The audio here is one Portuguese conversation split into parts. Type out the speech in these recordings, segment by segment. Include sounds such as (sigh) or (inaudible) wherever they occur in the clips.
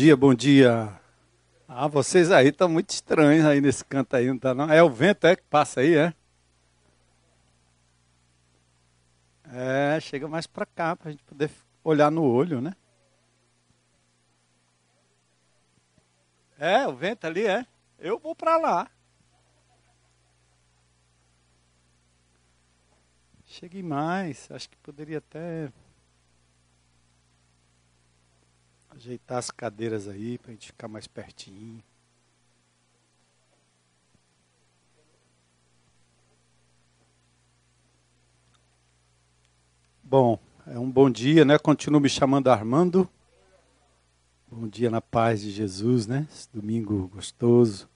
Dia, bom dia. Ah, vocês aí estão muito estranhos aí nesse canto aí, não tá não? É o vento é que passa aí, é? É, chega mais para cá para a gente poder olhar no olho, né? É, o vento ali é. Eu vou para lá. Chegue mais, acho que poderia até Ajeitar as cadeiras aí para a gente ficar mais pertinho. Bom, é um bom dia, né? Continuo me chamando Armando. Bom dia na paz de Jesus, né? Esse domingo gostoso.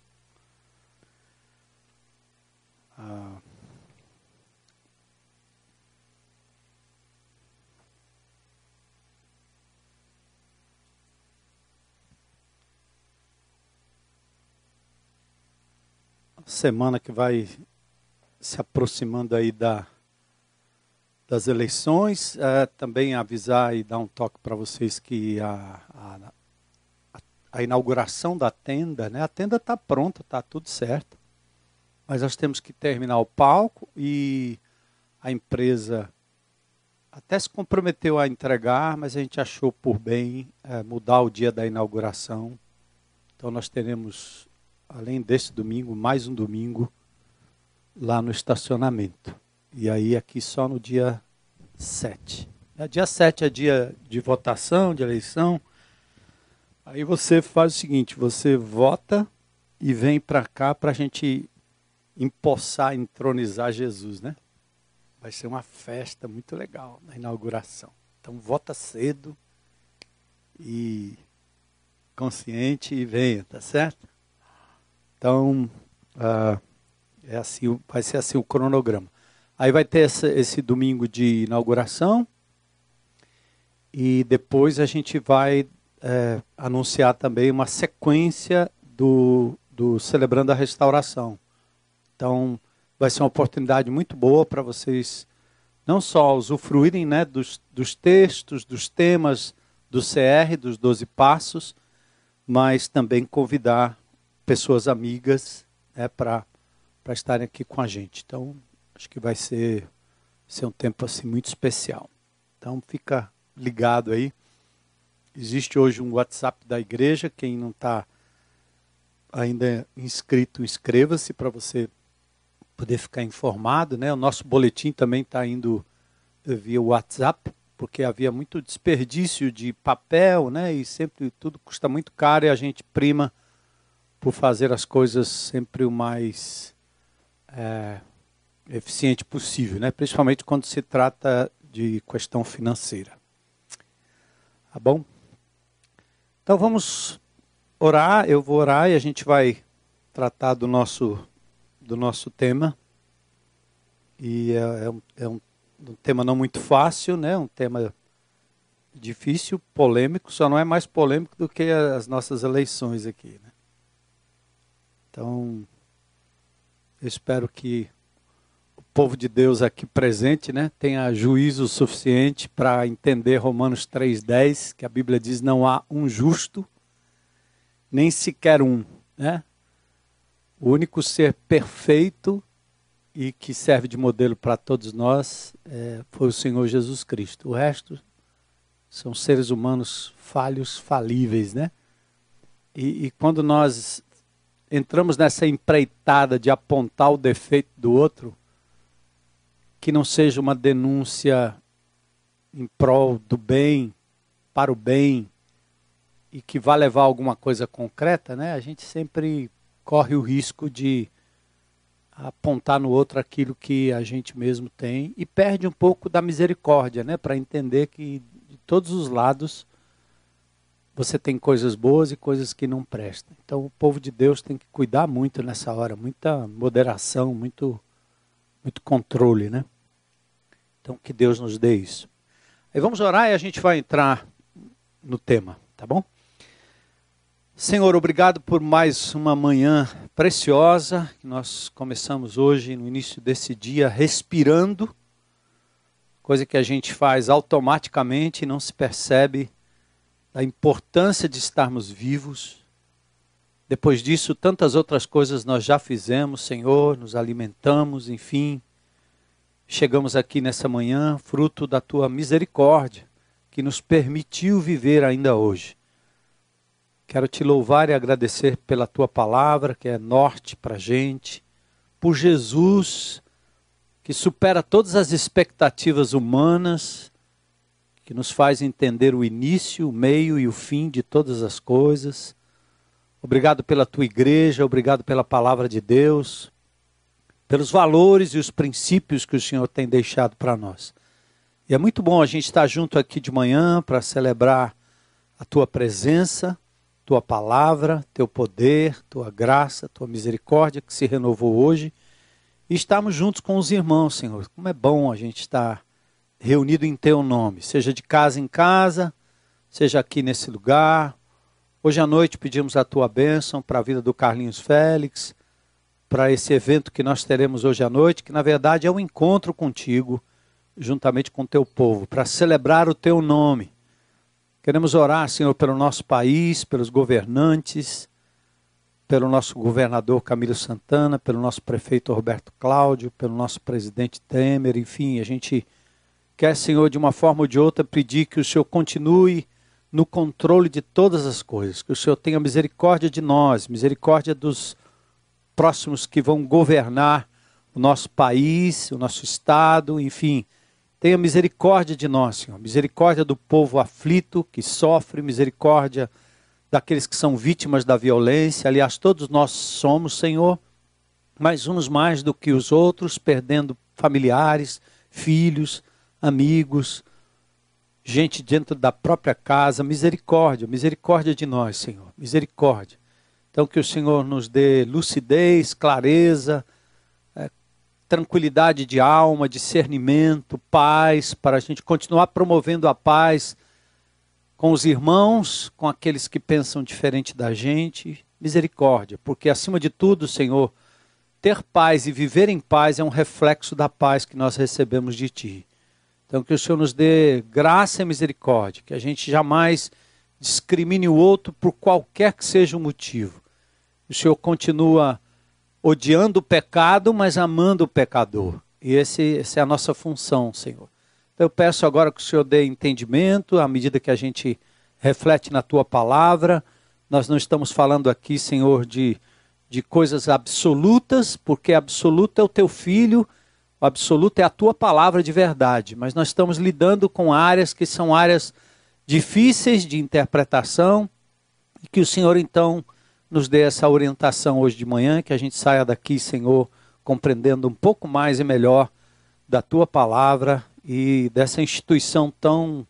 Ah, semana que vai se aproximando aí da, das eleições. É, também avisar e dar um toque para vocês que a, a, a, inauguração da tenda, né? A tenda está pronta, está tudo certo. Mas nós temos que terminar o palco e a empresa até se comprometeu a entregar, mas a gente achou por bem é, mudar o dia da inauguração. Então nós teremos além desse domingo, mais um domingo lá no estacionamento. E aí aqui só no dia 7. É, dia 7 é dia de votação, de eleição. Aí você faz o seguinte, você vota e vem para cá para a gente empossar, entronizar Jesus, né? Vai ser uma festa muito legal na inauguração. Então vota cedo e consciente e venha, tá certo? Então, uh, é assim, vai ser assim o cronograma. Aí vai ter esse, esse domingo de inauguração e depois a gente vai é, anunciar também uma sequência do, do Celebrando a Restauração. Então, vai ser uma oportunidade muito boa para vocês não só usufruírem né, dos, dos textos, dos temas do CR, dos 12 passos, mas também convidar pessoas amigas né, para estarem aqui com a gente. Então, acho que vai ser, ser um tempo assim muito especial. Então, fica ligado aí. Existe hoje um WhatsApp da igreja. Quem não está ainda inscrito, inscreva-se para você poder ficar informado. Né? O nosso boletim também está indo via WhatsApp, porque havia muito desperdício de papel, né? E sempre tudo custa muito caro e a gente prima por fazer as coisas sempre o mais é, eficiente possível, né? principalmente quando se trata de questão financeira. Tá bom? Então vamos orar, eu vou orar e a gente vai tratar do nosso, do nosso tema. E é, é, um, é um, um tema não muito fácil, né? um tema difícil, polêmico, só não é mais polêmico do que as nossas eleições aqui. Né? Então, eu espero que o povo de Deus aqui presente né, tenha juízo suficiente para entender Romanos 3,10, que a Bíblia diz: não há um justo, nem sequer um. Né? O único ser perfeito e que serve de modelo para todos nós é, foi o Senhor Jesus Cristo. O resto são seres humanos falhos, falíveis, né? E, e, quando nós entramos nessa empreitada de apontar o defeito do outro, que não seja uma denúncia em prol do bem, para o bem, e que vá levar alguma coisa concreta, né? A gente sempre corre o risco de apontar no outro aquilo que a gente mesmo tem e perde um pouco da misericórdia, né? Para entender que de todos os lados você tem coisas boas e coisas que não prestam. Então o povo de Deus tem que cuidar muito nessa hora, muita moderação, muito muito controle, né? Então que Deus nos dê isso. Aí vamos orar e a gente vai entrar no tema, tá bom? Senhor, obrigado por mais uma manhã preciosa que nós começamos hoje no início desse dia respirando, coisa que a gente faz automaticamente e não se percebe da importância de estarmos vivos. Depois disso, tantas outras coisas nós já fizemos, Senhor, nos alimentamos, enfim. Chegamos aqui nessa manhã, fruto da tua misericórdia, que nos permitiu viver ainda hoje. Quero te louvar e agradecer pela tua palavra, que é norte para a gente, por Jesus, que supera todas as expectativas humanas, que nos faz entender o início, o meio e o fim de todas as coisas. Obrigado pela tua igreja, obrigado pela palavra de Deus, pelos valores e os princípios que o Senhor tem deixado para nós. E é muito bom a gente estar junto aqui de manhã para celebrar a tua presença, tua palavra, teu poder, tua graça, tua misericórdia que se renovou hoje. E estamos juntos com os irmãos, Senhor. Como é bom a gente estar reunido em teu nome, seja de casa em casa, seja aqui nesse lugar. Hoje à noite pedimos a tua bênção para a vida do Carlinhos Félix, para esse evento que nós teremos hoje à noite, que na verdade é um encontro contigo, juntamente com o teu povo, para celebrar o teu nome. Queremos orar, Senhor, pelo nosso país, pelos governantes, pelo nosso governador Camilo Santana, pelo nosso prefeito Roberto Cláudio, pelo nosso presidente Temer, enfim, a gente quer, Senhor, de uma forma ou de outra, pedir que o Senhor continue no controle de todas as coisas, que o Senhor tenha misericórdia de nós, misericórdia dos próximos que vão governar o nosso país, o nosso estado, enfim. Tenha misericórdia de nós, Senhor, misericórdia do povo aflito que sofre, misericórdia daqueles que são vítimas da violência. Aliás, todos nós somos, Senhor, mas uns mais do que os outros, perdendo familiares, filhos, amigos, gente dentro da própria casa. Misericórdia, misericórdia de nós, Senhor, misericórdia. Então, que o Senhor nos dê lucidez, clareza, é, tranquilidade de alma, discernimento, paz, para a gente continuar promovendo a paz com os irmãos, com aqueles que pensam diferente da gente. Misericórdia, porque acima de tudo, Senhor, ter paz e viver em paz é um reflexo da paz que nós recebemos de Ti. Então, que o Senhor nos dê graça e misericórdia, que a gente jamais discrimine o outro por qualquer que seja o motivo. O Senhor continua odiando o pecado, mas amando o pecador. E esse, essa é a nossa função, Senhor. Então, eu peço agora que o Senhor dê entendimento à medida que a gente reflete na tua palavra. Nós não estamos falando aqui, Senhor, de, de coisas absolutas, porque absoluto é o teu filho o absoluto é a tua palavra de verdade, mas nós estamos lidando com áreas que são áreas difíceis de interpretação e que o Senhor então nos dê essa orientação hoje de manhã, que a gente saia daqui, Senhor, compreendendo um pouco mais e melhor da tua palavra e dessa instituição tão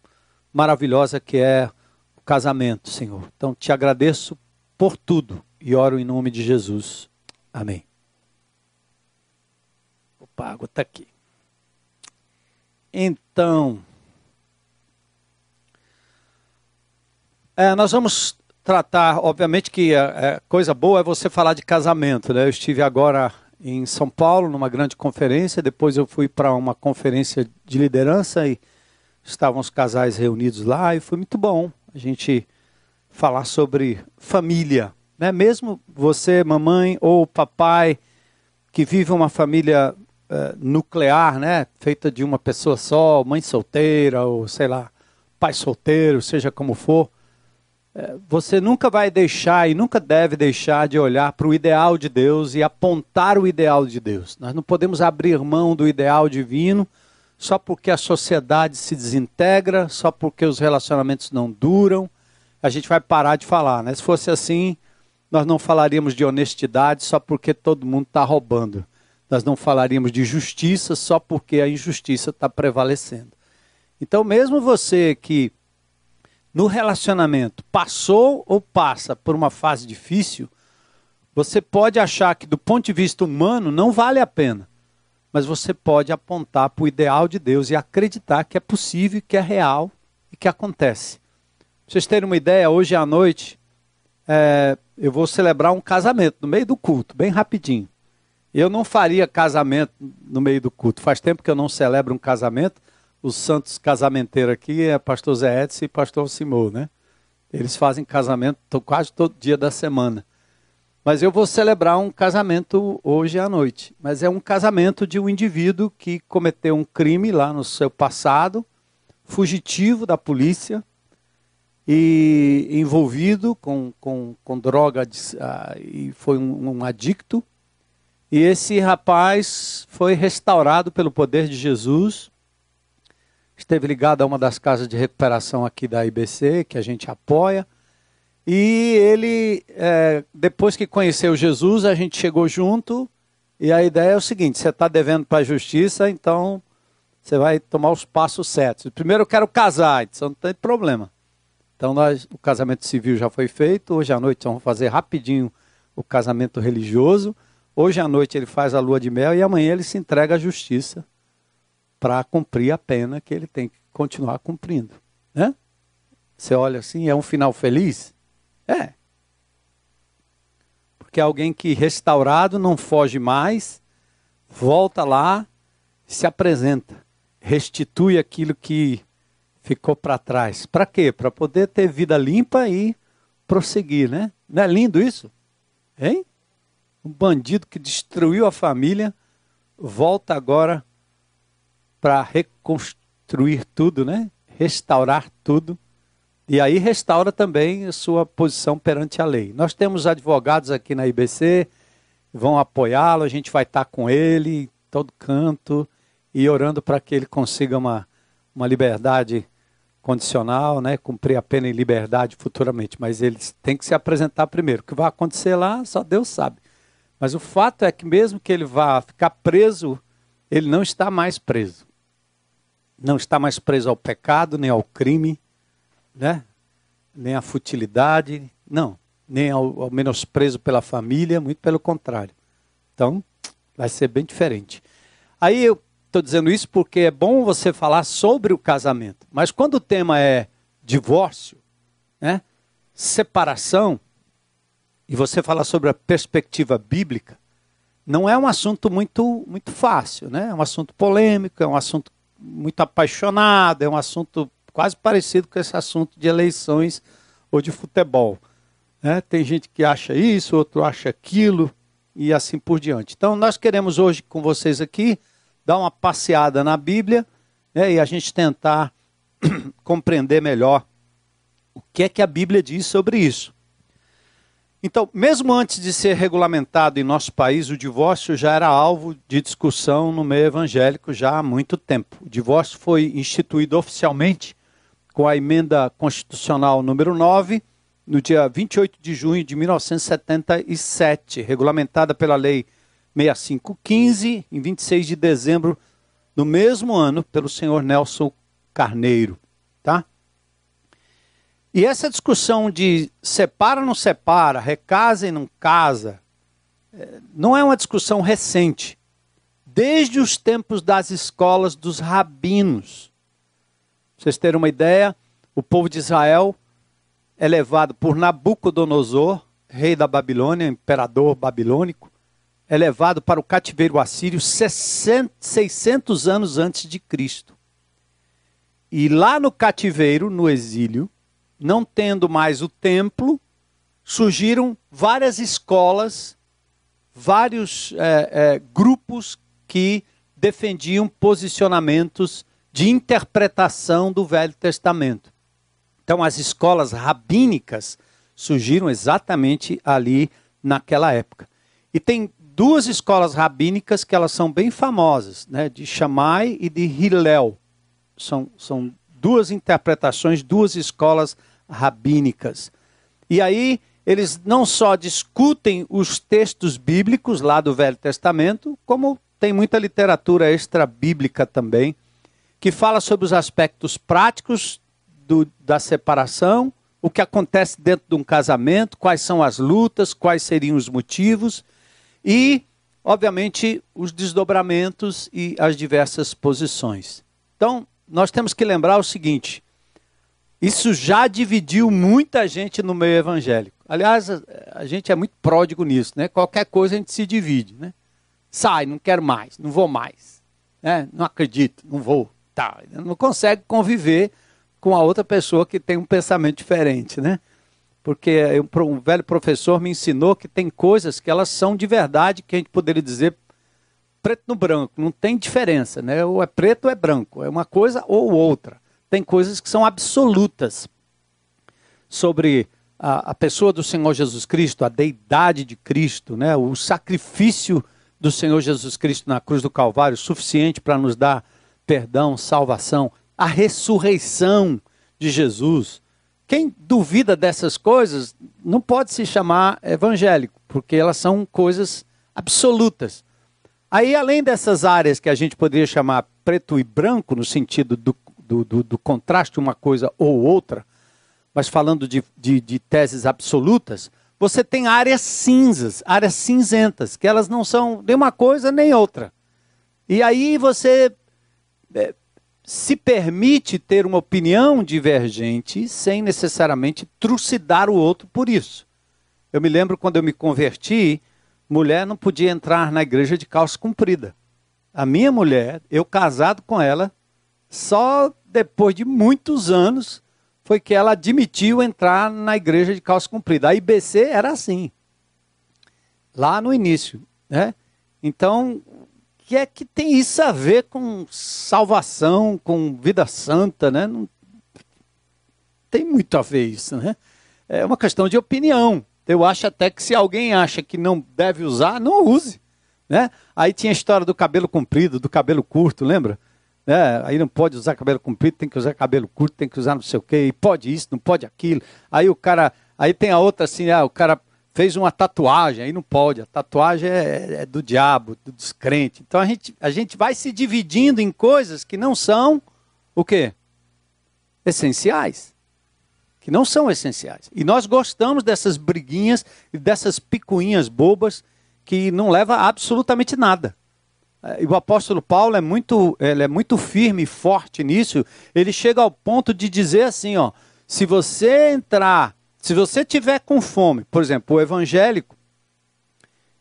maravilhosa que é o casamento, Senhor. Então te agradeço por tudo e oro em nome de Jesus. Amém. Pago, está aqui. Então, é, nós vamos tratar, obviamente que é, é, coisa boa é você falar de casamento, né? Eu estive agora em São Paulo numa grande conferência, depois eu fui para uma conferência de liderança e estavam os casais reunidos lá e foi muito bom a gente falar sobre família, né? Mesmo você, mamãe ou papai que vive uma família uh, nuclear, né? Feita de uma pessoa só, mãe solteira, ou sei lá, pai solteiro, seja como for. Uh, você nunca vai deixar e nunca deve deixar de olhar para o ideal de Deus e apontar o ideal de Deus. Nós não podemos abrir mão do ideal divino só porque a sociedade se desintegra, só porque os relacionamentos não duram. A gente vai parar de falar, né? Se fosse assim, nós não falaríamos de honestidade só porque todo mundo está roubando nós não falaríamos de justiça só porque a injustiça está prevalecendo. Então, mesmo você que no relacionamento passou ou passa por uma fase difícil, você pode achar que do ponto de vista humano não vale a pena, mas você pode apontar para o ideal de Deus e acreditar que é possível, que é real e que acontece. Pra vocês terem uma ideia, hoje à noite é, eu vou celebrar um casamento no meio do culto, bem rapidinho. Eu não faria casamento no meio do culto. Faz tempo que eu não celebro um casamento. Os santos casamenteiros aqui é pastor Zé Edson e pastor Simão, né? Eles fazem casamento quase todo dia da semana. Mas eu vou celebrar um casamento hoje à noite. Mas é um casamento de um indivíduo que cometeu um crime lá no seu passado, fugitivo da polícia e envolvido com, com, com droga uh, e foi um, um adicto. E esse rapaz foi restaurado pelo poder de Jesus. Esteve ligado a uma das casas de recuperação aqui da IBC, que a gente apoia. E ele, é, depois que conheceu Jesus, a gente chegou junto. E a ideia é o seguinte: você está devendo para a justiça, então você vai tomar os passos certos. Primeiro eu quero casar, então não tem problema. Então nós, o casamento civil já foi feito. Hoje à noite vamos fazer rapidinho o casamento religioso. Hoje à noite ele faz a lua de mel e amanhã ele se entrega à justiça para cumprir a pena que ele tem que continuar cumprindo. Né? Você olha assim, é um final feliz? É. Porque alguém que restaurado não foge mais, volta lá, se apresenta, restitui aquilo que ficou para trás. Para quê? Para poder ter vida limpa e prosseguir, né? Não é lindo isso? Hein? Um bandido que destruiu a família volta agora para reconstruir tudo, né? Restaurar tudo e aí restaura também a sua posição perante a lei. Nós temos advogados aqui na IBC, vão apoiá-lo, a gente vai estar com ele em todo canto e orando para que ele consiga uma, uma liberdade condicional, né, cumprir a pena em liberdade futuramente, mas eles têm que se apresentar primeiro. O que vai acontecer lá, só Deus sabe. Mas o fato é que mesmo que ele vá ficar preso, ele não está mais preso. Não está mais preso ao pecado, nem ao crime, né? nem a futilidade, não, nem ao, ao menosprezo pela família, muito pelo contrário. Então, vai ser bem diferente. Aí eu estou dizendo isso porque é bom você falar sobre o casamento, mas quando o tema é divórcio, né, separação, e você falar sobre a perspectiva bíblica, não é um assunto muito, muito fácil, né? É um assunto polêmico, é um assunto muito apaixonado, é um assunto quase parecido com esse assunto de eleições ou de futebol. Né? Tem gente que acha isso, outro acha aquilo e assim por diante. Então, nós queremos hoje com vocês aqui dar uma passeada na Bíblia né, e a gente tentar (clears throat) compreender melhor o que é que a Bíblia diz sobre isso. Então, mesmo antes de ser regulamentado em nosso país, o divórcio já era alvo de discussão no meio evangélico já há muito tempo. O divórcio foi instituído oficialmente com a emenda constitucional número 9, no dia 28 de junho de 1977, regulamentada pela Lei 6515, em 26 de dezembro do mesmo ano, pelo senhor Nelson Carneiro. Tá? E essa discussão de separa ou não separa, recasa e não casa, é, não é uma discussão recente. Desde os tempos das escolas dos rabinos vocês terem uma ideia, o povo de Israel é levado por Nabucodonosor, rei da Babilônia, imperador babilônico, é levado para o cativeiro assírio 600 anos antes de Cristo. E lá no cativeiro, no exílio, não tendo mais o templo, surgiram várias escolas, vários é, é, grupos que defendiam posicionamentos de interpretação do Velho Testamento. Então, as escolas rabínicas surgiram exatamente ali naquela época. E tem duas escolas rabínicas que elas são bem famosas, né, de Shammai e de Hillel. São, são duas interpretações, duas escolas rabínicas. E aí eles não só discutem os textos bíblicos lá do Velho Testamento, como tem muita literatura extra-bíblica também, que fala sobre os aspectos práticos do, da separação, o que acontece dentro de um casamento, quais são as lutas, quais seriam os motivos e, obviamente, os desdobramentos e as diversas posições. Então, nós temos que lembrar o seguinte: isso já dividiu muita gente no meio evangélico. Aliás, a, gente é muito pródigo nisso, né? Qualquer coisa a gente se divide, né? Sai, não quero mais, não vou mais, né? Não acredito, não vou tá, não consegue conviver com a outra pessoa que tem um pensamento diferente, né? Porque eu, um velho professor me ensinou que tem coisas que elas são de verdade, que a gente poderia dizer preto no branco, não tem diferença, né? Ou é preto ou é branco, é uma coisa ou outra. Tem coisas que são absolutas sobre a, a pessoa do Senhor Jesus Cristo, a deidade de Cristo, né? O sacrifício do Senhor Jesus Cristo na cruz do Calvário, suficiente para nos dar perdão, salvação, a ressurreição de Jesus. Quem duvida dessas coisas não pode se chamar evangélico, porque elas são coisas absolutas. Aí, além dessas áreas que a gente poderia chamar preto e branco, no sentido do, do, do, do contraste uma coisa ou outra, mas falando de, de, de teses absolutas, você tem áreas cinzas, áreas cinzentas, que elas não são nem uma coisa nem outra. E aí você é, se permite ter uma opinião divergente sem necessariamente trucidar o outro por isso. Eu me lembro quando eu me converti, mulher não podia entrar na igreja de calça comprida. A minha mulher, eu casado com ela, só depois de muitos anos foi que ela admitiu entrar na igreja de calça comprida. A IBC era assim, lá no início. Né? Então, o que é que tem isso a ver com salvação, com vida santa? Né? Não tem muito a ver isso. Né? É uma questão de opinião. Eu acho até que se alguém acha que não deve usar, não use. Né? Aí tinha a história do cabelo comprido, do cabelo curto, lembra? Né? Aí não pode usar cabelo comprido, tem que usar cabelo curto, tem que usar não sei o quê, e pode isso, não pode aquilo. Aí o cara, aí tem a outra assim, ah, o cara fez uma tatuagem, aí não pode. A tatuagem é, é do diabo, do descrente. Então a gente, a gente vai se dividindo em coisas que não são o quê? Essenciais. Que não são essenciais. E nós gostamos dessas briguinhas e dessas picuinhas bobas que não leva a absolutamente nada. É, e o apóstolo Paulo é muito, ele é muito firme e forte nisso. Ele chega ao ponto de dizer assim, ó, se você entrar, se você tiver com fome, por exemplo, o evangélico,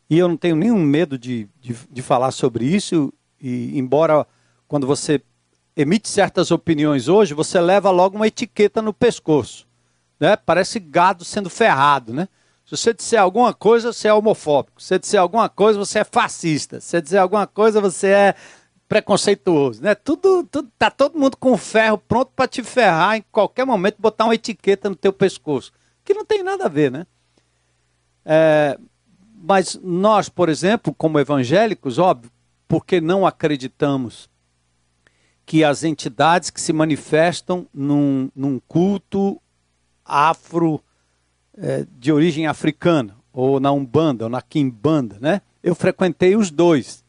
e eu não tenho nenhum medo de, de, de falar sobre isso, e embora quando você emite certas opiniões hoje, você leva logo uma etiqueta no pescoço, né? Parece gado sendo ferrado, né? Se você disser alguma coisa, você é homofóbico. Se você disser alguma coisa, você é fascista. Se você disser alguma coisa, você é preconceituoso, né? Tudo, tudo tá todo mundo com ferro pronto para te ferrar em qualquer momento, botar uma etiqueta no teu pescoço, que não tem nada a ver, né? É, mas nós, por exemplo, como evangélicos, óbvio, porque não acreditamos que as entidades que se manifestam num, num culto afro é, de origem africana, ou na Umbanda, ou na Kimbanda, né? Eu frequentei os dois.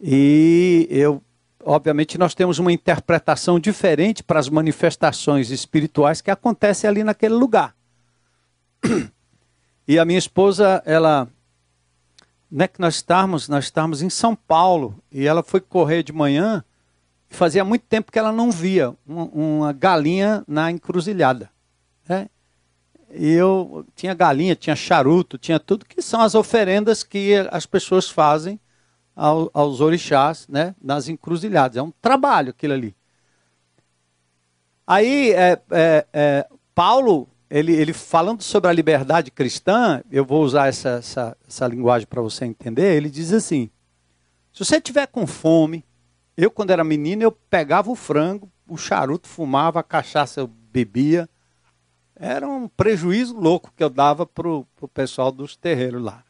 E eu, obviamente, nós temos uma interpretação diferente para as manifestações espirituais que acontecem ali naquele lugar. E a minha esposa, ela, não é que nós estávamos, nós estávamos em São Paulo, e ela foi correr de manhã, e fazia muito tempo que ela não via uma, uma galinha na encruzilhada. Né? E eu tinha galinha, tinha charuto, tinha tudo que são as oferendas que as pessoas fazem ao, aos orixás, né, nas encruzilhadas. É um trabalho aquilo ali. Aí, é, é, é, Paulo, ele, ele falando sobre a liberdade cristã, eu vou usar essa, essa, essa linguagem para você entender, ele diz assim, se você tiver com fome, eu quando era menino, eu pegava o frango, o charuto fumava, a cachaça eu bebia, era um prejuízo louco que eu dava para o pessoal dos terreiros lá.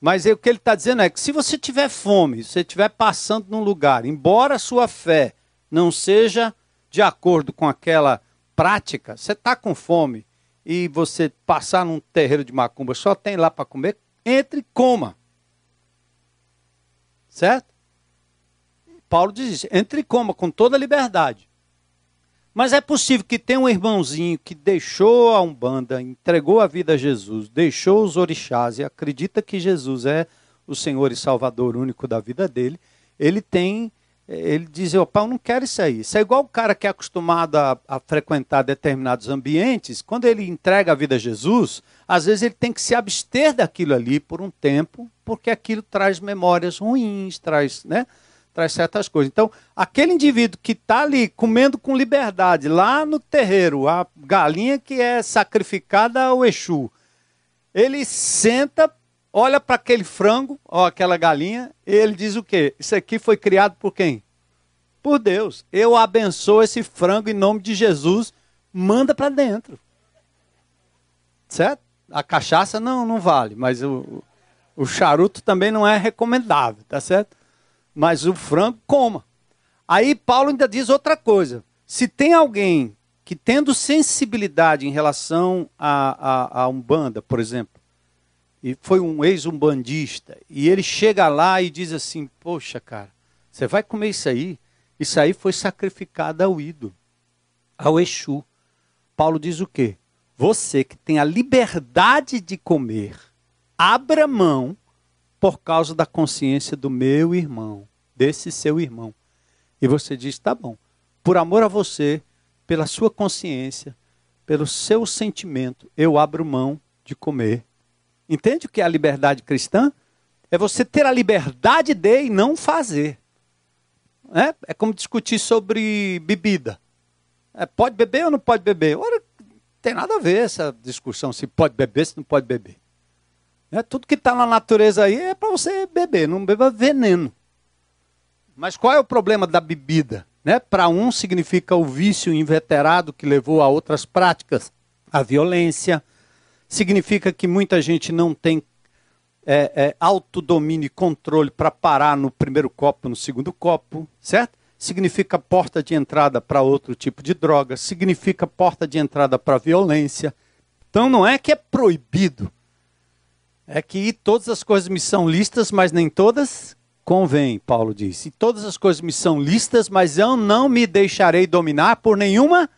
Mas o que ele está dizendo é que se você tiver fome, se você estiver passando num lugar, embora a sua fé não seja de acordo com aquela prática, você está com fome e você passar num terreiro de macumba, só tem lá para comer, entre e coma. Certo? Paulo diz isso, entre e coma com toda liberdade. Mas é possível que tenha um irmãozinho que deixou a Umbanda, entregou a vida a Jesus, deixou os orixás e acredita que Jesus é o Senhor e Salvador único da vida dele. Ele tem, ele diz: opa, eu não quero isso aí. Isso é igual o cara que é acostumado a, a frequentar determinados ambientes. Quando ele entrega a vida a Jesus, às vezes ele tem que se abster daquilo ali por um tempo, porque aquilo traz memórias ruins, traz, né? Traz certas coisas. Então, aquele indivíduo que está ali comendo com liberdade, lá no terreiro, a galinha que é sacrificada ao Exu, ele senta, olha para aquele frango, ou aquela galinha, e ele diz o quê? Isso aqui foi criado por quem? Por Deus. Eu abençoo esse frango em nome de Jesus, manda para dentro. Certo? A cachaça não, não vale, mas o, o charuto também não é recomendável, tá certo? Mas o frango, coma. Aí Paulo ainda diz outra coisa. Se tem alguém que tendo sensibilidade em relação a, a, a Umbanda, por exemplo, e foi um ex-umbandista, e ele chega lá e diz assim, poxa, cara, você vai comer isso aí? Isso aí foi sacrificado ao ídolo, ao Exu. Paulo diz o quê? Você que tem a liberdade de comer, abra mão por causa da consciência do meu irmão, desse seu irmão. E você diz: tá bom, por amor a você, pela sua consciência, pelo seu sentimento, eu abro mão de comer. Entende o que é a liberdade cristã? É você ter a liberdade de e não fazer. É, é como discutir sobre bebida. É, pode beber ou não pode beber? Ora, tem nada a ver essa discussão se pode beber, se não pode beber. É, tudo que está na natureza aí é para você beber, não beba veneno. Mas qual é o problema da bebida? Né? Para um significa o vício inveterado que levou a outras práticas, a violência. Significa que muita gente não tem é, é, autodomínio e controle para parar no primeiro copo, no segundo copo, certo? significa porta de entrada para outro tipo de droga, significa porta de entrada para violência. Então não é que é proibido, é que todas as coisas me são listas, mas nem todas convêm, Paulo disse. Todas as coisas me são listas, mas eu não me deixarei dominar por nenhuma,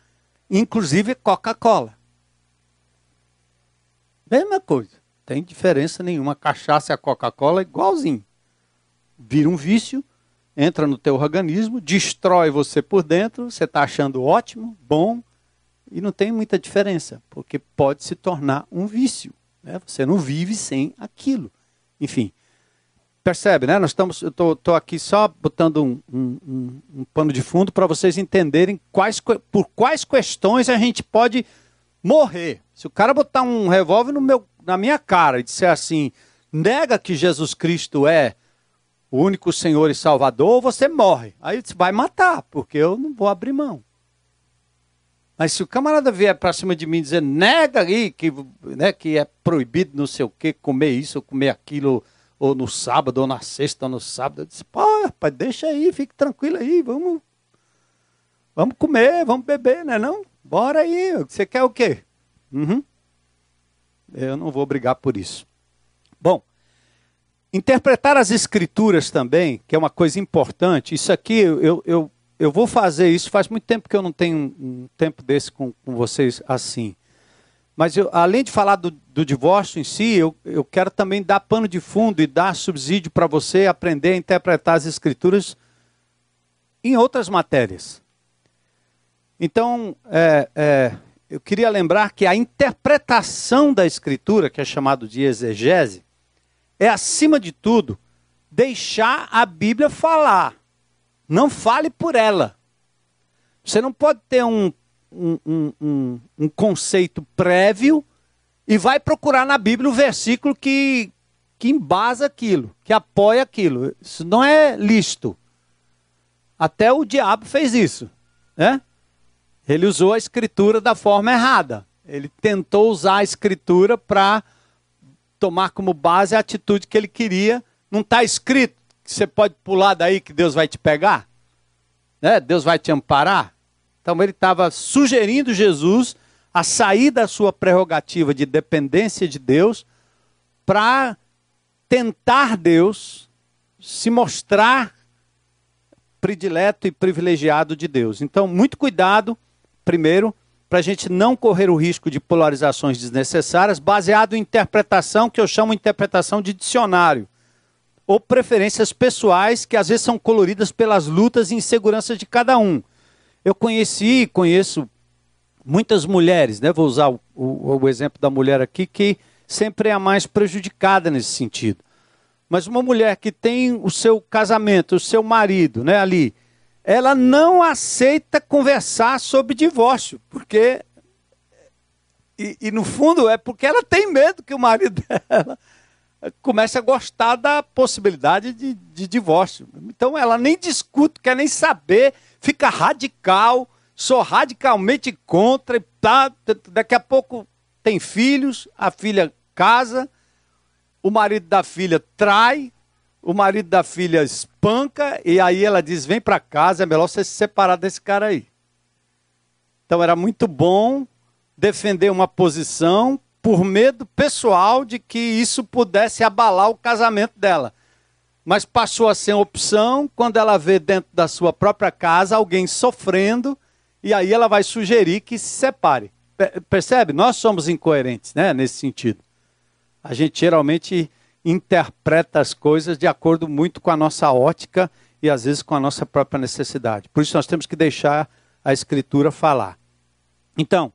inclusive Coca-Cola. Mesma coisa, tem diferença nenhuma. cachaça e a Coca-Cola é igualzinho. Vira um vício, entra no teu organismo, destrói você por dentro, você está achando ótimo, bom, e não tem muita diferença, porque pode se tornar um vício. Né? Você não vive sem aquilo. Enfim, percebe, né? Nós estamos, eu estou aqui só botando um, um, um, um pano de fundo para vocês entenderem quais, por quais questões a gente pode morrer. Se o cara botar um revólver no meu, na minha cara e disser assim, nega que Jesus Cristo é o único Senhor e Salvador, você morre. Aí você vai matar, porque eu não vou abrir mão. Mas se o camarada vier para cima de mim dizer, nega aí que, né, que é proibido não sei o que, comer isso ou comer aquilo, ou no sábado, ou na sexta, ou no sábado, eu disse, pô, rapaz, deixa aí, fique tranquilo aí, vamos, vamos comer, vamos beber, né não? Bora aí, você quer o quê? Uhum. Eu não vou brigar por isso. Bom, Interpretar as escrituras também, que é uma coisa importante, isso aqui eu, eu, eu vou fazer isso, faz muito tempo que eu não tenho um, tempo desse com, com vocês assim. Mas eu, além de falar do, do divórcio em si, eu, eu quero também dar pano de fundo e dar subsídio para você aprender a interpretar as escrituras em outras matérias. Então, é, é, eu queria lembrar que a interpretação da escritura, que é chamado de exegese, é, acima de tudo, deixar a Bíblia falar. Não fale por ela. Você não pode ter um, um, um, um, conceito prévio e vai procurar na Bíblia o versículo que, que embasa aquilo, que apoia aquilo. Isso não é lícito. Até o diabo fez isso. Né? Ele usou a escritura da forma errada. Ele tentou usar a escritura para tomar como base a atitude que ele queria. Não está escrito você pode pular daí que Deus vai te pegar? Né? Deus vai te amparar? Então ele estava sugerindo Jesus a sair da sua prerrogativa de dependência de Deus para tentar Deus se mostrar predileto e privilegiado de Deus. Então, muito cuidado, primeiro, para a gente não correr o risco de polarizações desnecessárias, baseado em interpretação que eu chamo interpretação de dicionário, ou preferências pessoais que às vezes são coloridas pelas lutas e inseguranças de cada um. Eu conheci e conheço muitas mulheres, né? vou usar o, o, o exemplo da mulher aqui, que sempre é a mais prejudicada nesse sentido. Mas uma mulher que tem o seu casamento, o seu marido, né, ali, ela não aceita conversar sobre divórcio, porque e, e, no fundo é porque ela tem medo que o marido (laughs) dela comece a gostar da possibilidade de, de divórcio. Então ela nem discute, quer nem saber, fica radical, sou radicalmente contra, tá, daqui a pouco tem filhos, a filha casa, o marido da filha trai, o marido da filha espanca, e aí ela diz: vem para casa, é melhor você se separar desse cara aí. Então era muito bom defender uma posição por medo pessoal de que isso pudesse abalar o casamento dela. Mas passou a ser opção quando ela vê dentro da sua própria casa alguém sofrendo e aí ela vai sugerir que se separe. Percebe? Nós somos incoerentes, né, nesse sentido. A gente geralmente interpreta as coisas de acordo muito com a nossa ótica e às vezes com a nossa própria necessidade. Por isso nós temos que deixar a escritura falar. Então,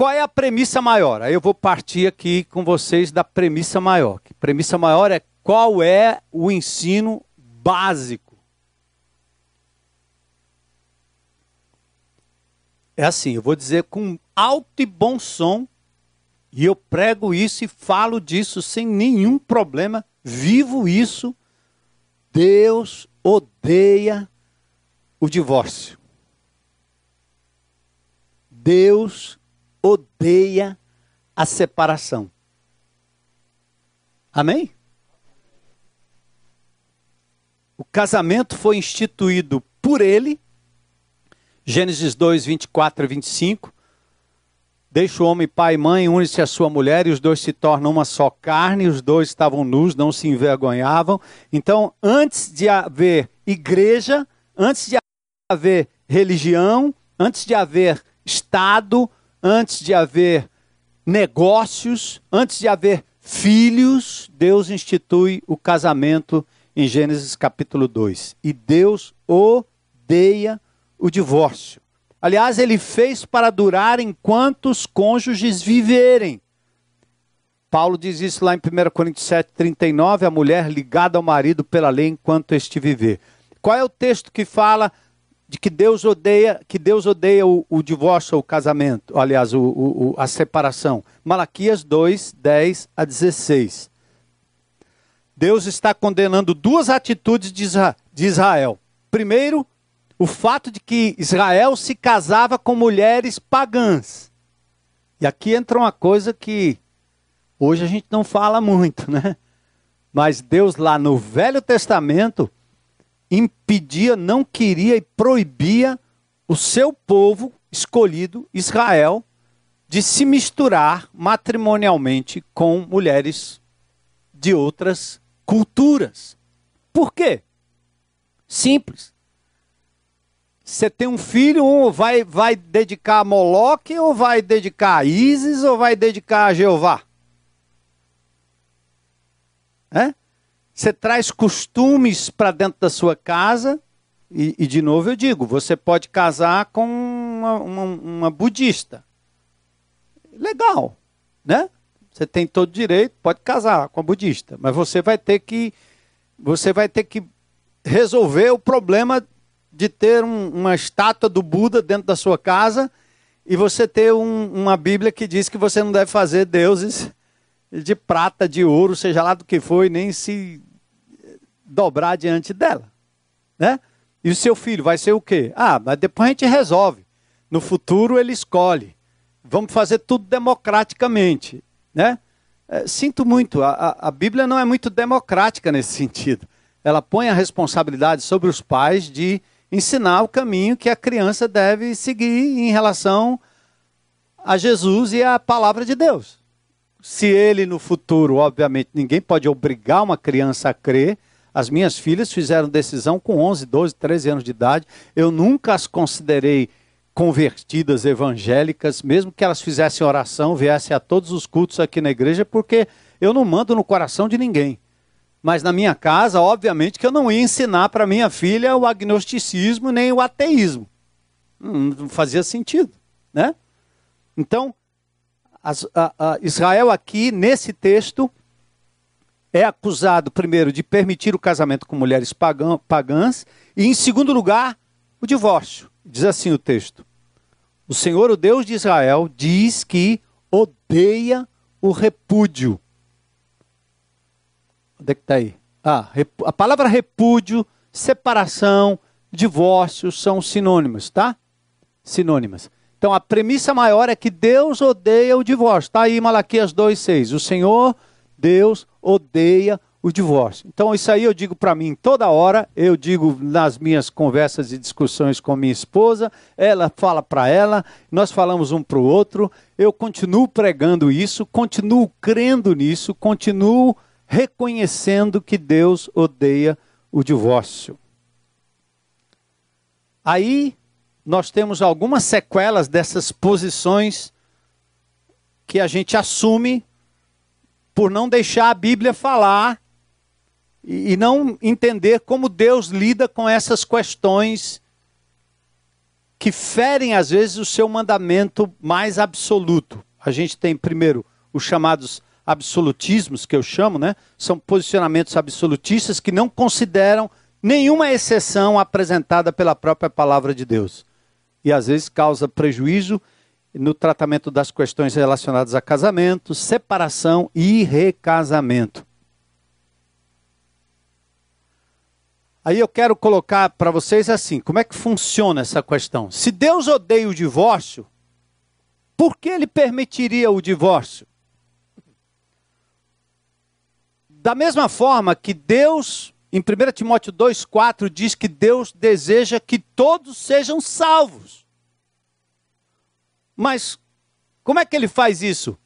qual é a premissa maior? Aí eu vou partir aqui com vocês da premissa maior. A premissa maior é qual é o ensino básico. É assim, eu vou dizer com alto e bom som, e eu prego isso e falo disso sem nenhum problema, vivo isso. Deus odeia o divórcio. Deus odeia a separação. Amém? O casamento foi instituído por ele, Gênesis 2, 24 e 25. Deixa o homem pai e mãe, une-se a sua mulher, e os dois se tornam uma só carne, os dois estavam nus, não se envergonhavam. Então, antes de haver igreja, antes de haver religião, antes de haver Estado, antes de haver negócios, antes de haver filhos, Deus institui o casamento em Gênesis capítulo 2. E Deus odeia o divórcio. Aliás, ele fez para durar enquanto os cônjuges viverem. Paulo diz isso lá em 1 Coríntios 7, 39, a mulher ligada ao marido pela lei enquanto este viver. Qual é o texto que fala de que Deus odeia, que Deus odeia o, o divórcio o casamento, aliás, o, o, a separação. Malaquias 2, 10 a 16. Deus está condenando duas atitudes de Israel. Primeiro, o fato de que Israel se casava com mulheres pagãs. E aqui entra uma coisa que hoje a gente não fala muito, né? Mas Deus lá no Velho Testamento impedia, não queria e proibia o seu povo escolhido, Israel, de se misturar matrimonialmente com mulheres de outras culturas. Por quê? Simples. Você tem um filho, um vai, vai dedicar a Moloque, ou vai dedicar a Isis, ou vai dedicar a Jeová? É? Você traz costumes para dentro da sua casa, e, e, de novo eu digo: você pode casar com uma, uma, uma budista. Legal, né? Você tem todo direito, pode casar com a budista, mas você vai ter que você vai ter que resolver o problema de ter um, uma estátua do Buda dentro da sua casa e você ter um, uma Bíblia que diz que você não deve fazer deuses de prata, de ouro, seja lá do que for, nem se dobrar diante dela, né? E o seu filho vai ser o quê? Ah, mas depois a gente resolve. No futuro ele escolhe. Vamos fazer tudo democraticamente, né? É, sinto muito, a, a Bíblia não é muito democrática nesse sentido. Ela põe a responsabilidade sobre os pais de ensinar o caminho que a criança deve seguir em relação a Jesus e à palavra de Deus. Se ele no futuro, obviamente, ninguém pode obrigar uma criança a crer, as minhas filhas fizeram decisão com 11, 12, 13 anos de idade. Eu nunca as considerei convertidas evangélicas, mesmo que elas fizessem oração, viessem a todos os cultos aqui na igreja, porque eu não mando no coração de ninguém. Mas na minha casa, obviamente, que eu não ia ensinar para minha filha o agnosticismo nem o ateísmo. Não fazia sentido, né? Então, as, a, a Israel aqui, nesse texto, é acusado, primeiro, de permitir o casamento com mulheres pagãs, e, em segundo lugar, o divórcio. Diz assim o texto: O Senhor, o Deus de Israel, diz que odeia o repúdio. Onde é que está aí? Ah, a palavra repúdio, separação, divórcio são sinônimos, tá? Sinônimas. Então a premissa maior é que Deus odeia o divórcio. Está aí Malaquias 2,6. O Senhor, Deus, odeia o divórcio. Então isso aí eu digo para mim toda hora, eu digo nas minhas conversas e discussões com minha esposa, ela fala para ela, nós falamos um para o outro, eu continuo pregando isso, continuo crendo nisso, continuo reconhecendo que Deus odeia o divórcio. Aí nós temos algumas sequelas dessas posições que a gente assume por não deixar a Bíblia falar e, não entender como Deus lida com essas questões que ferem às vezes o seu mandamento mais absoluto. A gente tem primeiro os chamados absolutismos, que eu chamo, né? São posicionamentos absolutistas que não consideram nenhuma exceção apresentada pela própria palavra de Deus. E às vezes causa prejuízo no tratamento das questões relacionadas a casamento, separação e recasamento. Aí eu quero colocar para vocês assim: como é que funciona essa questão? Se Deus odeia o divórcio, por que ele permitiria o divórcio? Da mesma forma que Deus, em 1 Timóteo 2,4, diz que Deus deseja que todos sejam salvos. Mas como é que ele faz isso?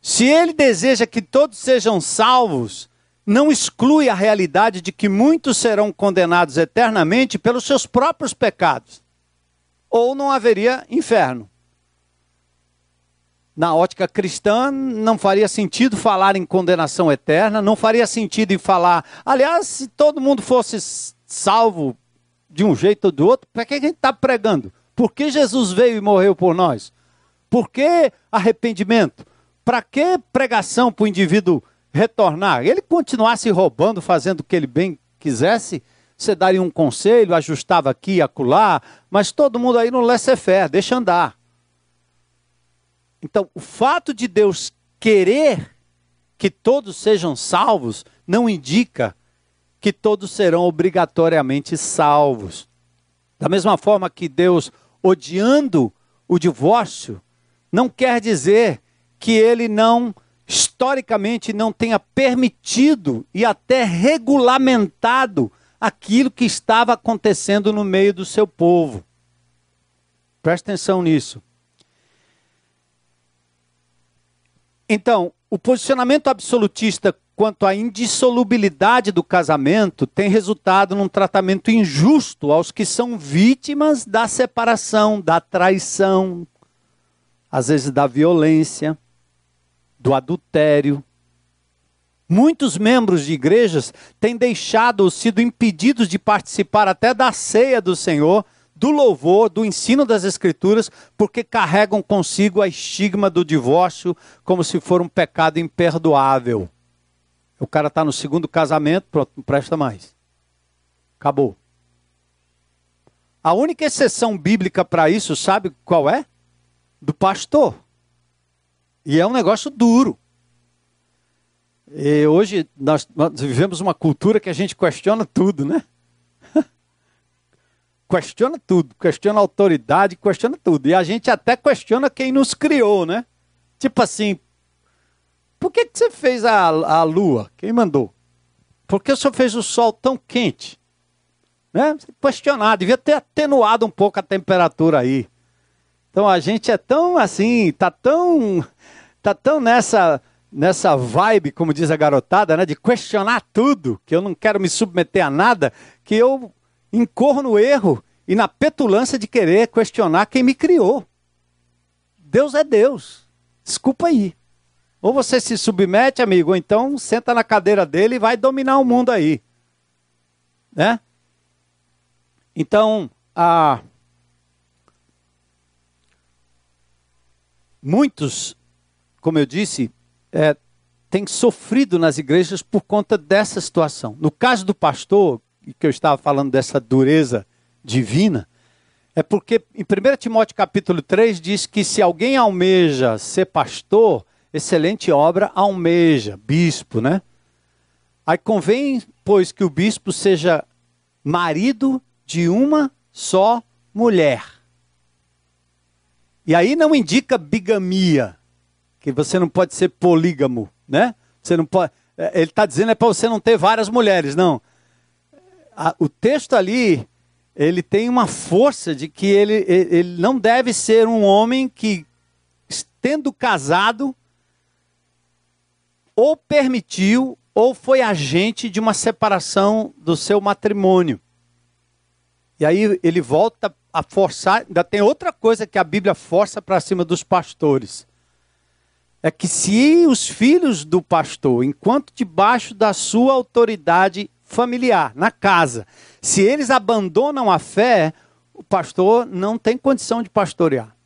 Se ele deseja que todos sejam salvos, não exclui a realidade de que muitos serão condenados eternamente pelos seus próprios pecados. Ou não haveria inferno na ótica cristã, não faria sentido falar em condenação eterna, não faria sentido em falar. Aliás, se todo mundo fosse salvo de um jeito ou do outro, para que a gente está pregando? Por que Jesus veio e morreu por nós? Por que arrependimento? Para que pregação para o indivíduo retornar? Ele continuasse roubando, fazendo o que ele bem quisesse, você daria um conselho, ajustava aqui acolá, mas todo mundo aí não laissez-faire, deixa andar. Então, o fato de Deus querer que todos sejam salvos não indica que todos serão obrigatoriamente salvos. Da mesma forma que Deus, odiando o divórcio, não quer dizer que ele não, historicamente, não tenha permitido e até regulamentado aquilo que estava acontecendo no meio do seu povo. Preste atenção nisso. Então, o posicionamento absolutista quanto à indissolubilidade do casamento tem resultado num tratamento injusto aos que são vítimas da separação, da traição, às vezes da violência, do adultério. Muitos membros de igrejas têm deixado ou sido impedidos de participar até da ceia do Senhor do louvor, do ensino das Escrituras, porque carregam consigo a estigma do divórcio como se for um pecado imperdoável. O cara está no segundo casamento, pronto, não presta mais. Acabou. A única exceção bíblica para isso, sabe qual é? Do pastor. E é um negócio duro. E hoje nós, vivemos uma cultura que a gente questiona tudo, né? (laughs) questiona tudo, questiona a autoridade, questiona tudo. E a gente até questiona quem nos criou, né? Tipo assim, por que, que você fez a, a lua? Quem mandou? Por que o senhor fez o sol tão quente? Né? Questionar, devia ter atenuado um pouco a temperatura aí. Então a gente é tão assim, tá tão, tá tão nessa nessa vibe, como diz a garotada, né, de questionar tudo, que eu não quero me submeter a nada, que eu incorro no erro e na petulância de querer questionar quem me criou. Deus é Deus. Desculpa aí. Ou você se submete, amigo, ou então senta na cadeira dele e vai dominar o mundo aí. Né? Então, a... muitos, como eu disse, é, tem sofrido nas igrejas por conta dessa situação. No caso do pastor, que eu estava falando dessa dureza divina, é porque em 1 Timóteo capítulo 3 diz que se alguém almeja ser pastor, excelente obra almeja, bispo, né? Aí convém, pois, que o bispo seja marido de uma só mulher. E aí não indica bigamia, que você não pode ser polígamo, né? Você não pode. É, ele está dizendo é para você não ter várias mulheres, não. O texto ali ele tem uma força de que ele, ele não deve ser um homem que, tendo casado, ou permitiu ou foi agente de uma separação do seu matrimônio. E aí ele volta a forçar, ainda tem outra coisa que a Bíblia força para cima dos pastores. É que se os filhos do pastor, enquanto debaixo da sua autoridade familiar, na casa, se eles abandonam a fé, o pastor não tem condição de pastorear.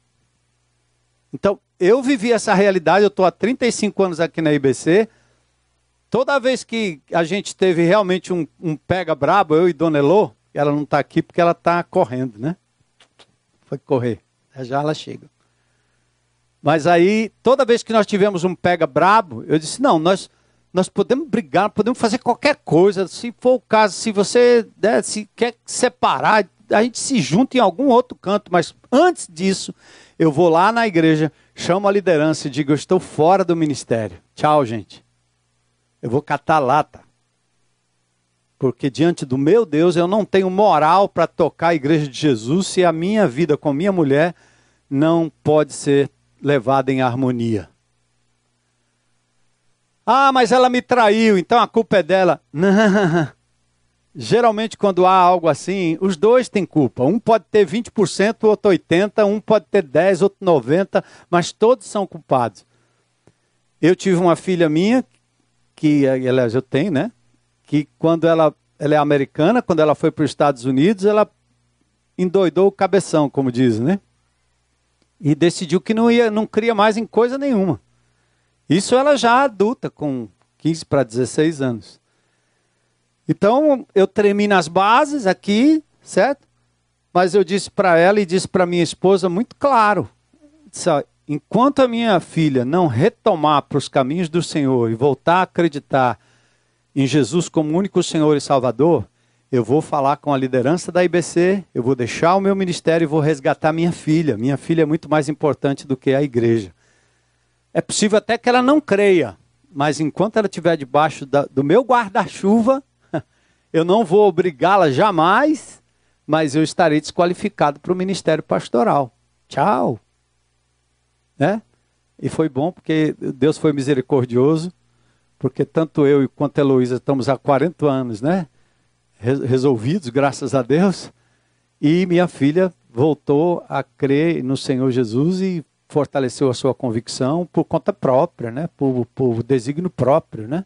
Então, eu vivi essa realidade, eu estou há 35 anos aqui na IBC. Toda vez que a gente teve realmente um, um pega brabo, eu e Dona Elô, ela não está aqui porque ela está correndo, né? Foi correr. Já ela chega. Mas aí, toda vez que nós tivemos um pega brabo, eu disse: não, nós nós podemos brigar, podemos fazer qualquer coisa. Se for o caso, se você né, se quer separar, a gente se junta em algum outro canto. Mas antes disso, eu vou lá na igreja, chamo a liderança e digo: eu estou fora do ministério. Tchau, gente. Eu vou catar lata. Porque diante do meu Deus eu não tenho moral para tocar a igreja de Jesus se a minha vida com minha mulher não pode ser levada em harmonia. Ah, mas ela me traiu, então a culpa é dela. (laughs) Não. Geralmente, quando há algo assim, os dois têm culpa. Um pode ter 20%, o outro 80%, um pode ter 10%, outro 90%, mas todos são culpados. Eu tive uma filha minha, que, aliás, eu tenho, né? Que quando ela, ela é americana, quando ela foi para os Estados Unidos, ela endoidou o cabeção, como dizem, né? E decidiu que não ia, não cria mais em coisa nenhuma. Isso ela já adulta, com 15 para 16 anos. Então, eu tremi nas bases aqui, certo? Mas eu disse para ela e disse para minha esposa muito claro: disse, ó, enquanto a minha filha não retomar para os caminhos do Senhor e voltar a acreditar em Jesus como único Senhor e Salvador, eu vou falar com a liderança da IBC, eu vou deixar o meu ministério e vou resgatar minha filha. Minha filha é muito mais importante do que a igreja. É possível até que ela não creia, mas enquanto ela estiver debaixo da, do meu guarda-chuva, eu não vou obrigá-la jamais, mas eu estarei desqualificado para o ministério pastoral. Tchau. Né? E foi bom porque Deus foi misericordioso, porque tanto eu quanto a Heloísa estamos há 40 anos, né? Resolvidos, graças a Deus. E minha filha voltou a crer no Senhor Jesus e fortaleceu a sua convicção por conta própria, né? por, por desígnio próprio. Né?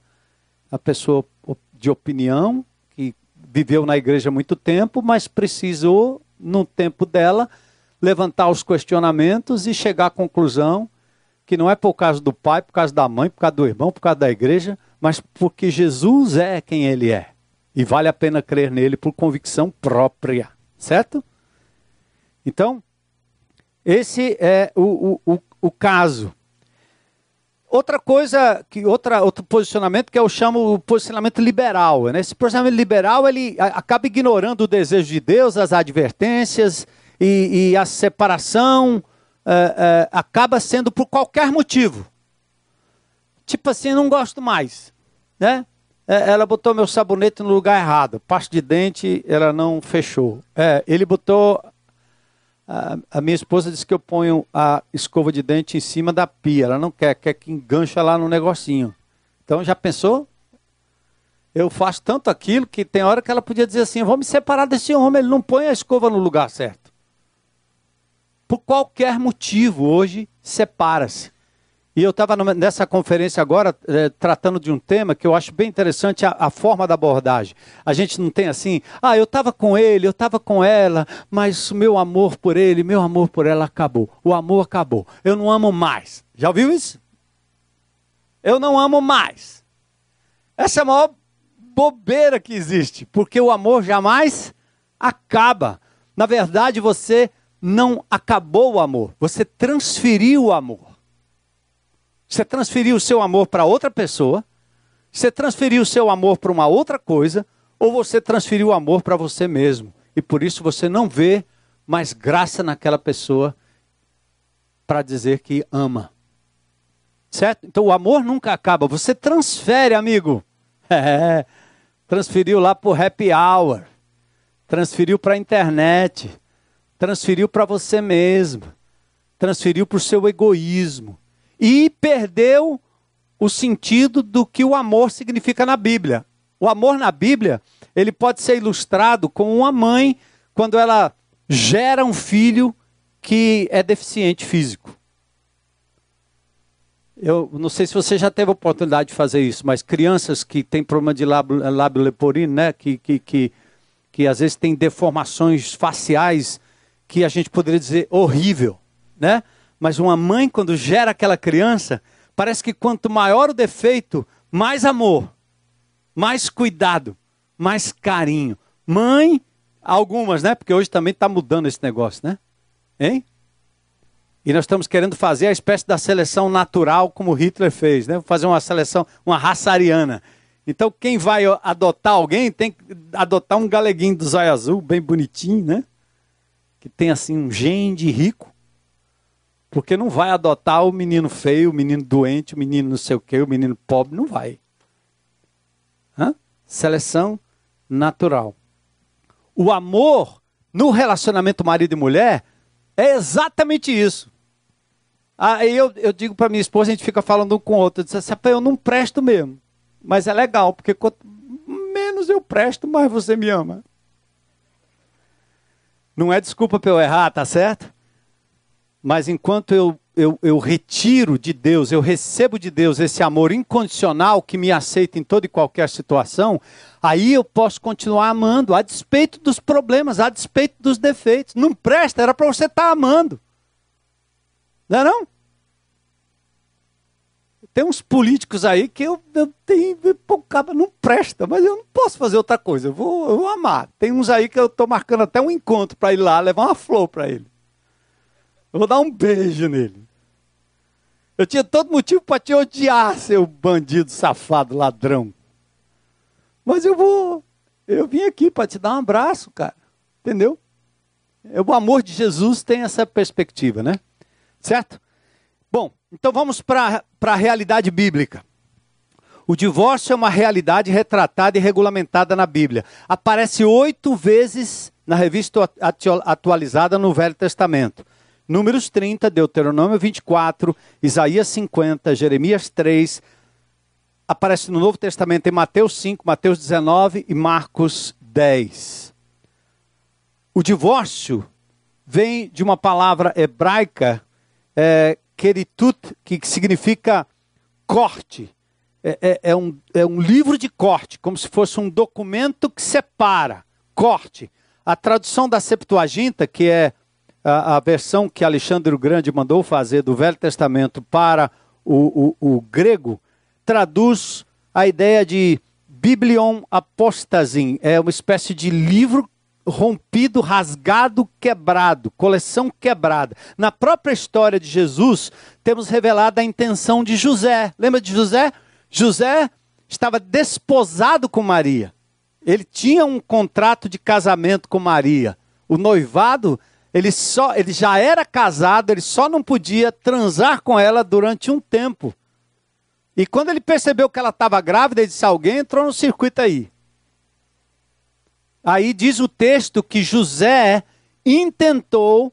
A pessoa de opinião viveu na igreja muito tempo, mas precisou, no tempo dela, levantar os questionamentos e chegar à conclusão que não é por causa do pai, por causa da mãe, por causa do irmão, por causa da igreja, mas porque Jesus é quem ele é. E vale a pena crer nele por convicção própria, certo? Então, esse é o, o, o, caso. Outra coisa, que outra, outro posicionamento que eu chamo o posicionamento liberal. Né? Esse posicionamento liberal ele acaba ignorando o desejo de Deus, as advertências e, e a separação é, é, acaba sendo por qualquer motivo. Tipo assim, não gosto mais. Né? É, ela botou meu sabonete no lugar errado. Pasta de dente, ela não fechou. É, ele botou a, minha esposa disse que eu ponho a escova de dente em cima da pia. Ela não quer, quer que engancha lá no negocinho. Então já pensou? Eu faço tanto aquilo que tem hora que ela podia dizer assim: vou me separar desse homem, ele não põe a escova no lugar certo. Por qualquer motivo, hoje, separa-se. E eu estava nessa conferência agora é, tratando de um tema que eu acho bem interessante, a, a, forma da abordagem. A gente não tem assim, ah, eu estava com ele, eu estava com ela, mas meu amor por ele, meu amor por ela acabou. O amor acabou. Eu não amo mais. Já ouviu isso? eu não amo mais. Essa é a maior bobeira que existe, porque o amor jamais acaba. Na verdade, você não acabou o amor, você transferiu o amor. Você transferiu o seu amor para outra pessoa, você transferiu o seu amor para uma outra coisa, ou você transferiu o amor para você mesmo. E por isso você não vê mais graça naquela pessoa para dizer que ama. Certo? Então o amor nunca acaba. Você transfere, amigo. (laughs) É, transferiu lá para o happy hour. Transferiu para a internet. Transferiu para você mesmo. Transferiu para o seu egoísmo. E perdeu o sentido do que o amor significa na Bíblia. O amor na Bíblia, ele pode ser ilustrado com uma mãe quando ela gera um filho que é deficiente físico. Eu não sei se você já teve a oportunidade de fazer isso, mas crianças que têm problema de lábio, leporino, né, que, que, que, que às vezes têm deformações faciais que a gente poderia dizer horrível, né? Mas uma mãe quando gera aquela criança, parece que quanto maior o defeito, mais amor, mais cuidado, mais carinho. Mãe, algumas, né? Porque hoje também está mudando esse negócio, né? Hein? E nós estamos querendo fazer a espécie da seleção natural, como Hitler fez, né? Fazer uma seleção, uma raça ariana. Então, quem vai adotar alguém tem que adotar um galeguinho do zóio azul, bem bonitinho, né? Que tem assim um gene rico. Porque não vai adotar o menino feio, o menino doente, o menino não sei o quê, o menino pobre, não vai. Hã? Seleção natural. O amor no relacionamento marido e mulher é exatamente isso. Aí eu, eu digo para minha esposa, a gente fica falando um com o outro, eu disse assim, eu não presto mesmo. Mas é legal, porque quanto menos eu presto, mais você me ama. Não é desculpa para eu errar, tá certo? Mas enquanto eu, eu, eu retiro de Deus, eu recebo de Deus esse amor incondicional que me aceita em toda e qualquer situação, aí eu posso continuar amando, a despeito dos problemas, a despeito dos defeitos. Não presta, era para você estar tá amando. Não é não? Tem uns políticos aí que eu, eu tenho, pô, não presta, mas eu não posso fazer outra coisa, eu vou, eu vou amar. Tem uns aí que eu estou marcando até um encontro para ir lá levar uma flor para ele. Eu vou dar um beijo nele. Eu tinha todo motivo para te odiar, seu bandido safado, ladrão. Mas eu vou. Eu vim aqui para te dar um abraço, cara. Entendeu? O amor de Jesus tem essa perspectiva, né? Certo? Bom, então vamos para a realidade bíblica. O divórcio é uma realidade retratada e regulamentada na Bíblia. Aparece oito vezes na revista atualizada no Velho Testamento. Números 30, Deuteronômio 24, Isaías 50, Jeremias 3, aparece no Novo Testamento em Mateus 5, Mateus 19 e Marcos 10. O divórcio vem de uma palavra hebraica, é, keritut, que significa corte. É, é, é, um, é um livro de corte, como se fosse um documento que separa, corte. A tradução da Septuaginta, que é a, a, versão que Alexandre o Grande mandou fazer do Velho Testamento para o, o, o grego, traduz a ideia de Biblion Apostasim. É uma espécie de livro rompido, rasgado, quebrado, coleção quebrada. Na própria história de Jesus, temos revelado a intenção de José. Lembra de José? José estava desposado com Maria. Ele tinha um contrato de casamento com Maria. O noivado ele só, ele já era casado, ele só não podia transar com ela durante um tempo. E quando ele percebeu que ela estava grávida, ele disse: alguém entrou no circuito aí. Aí diz o texto que José intentou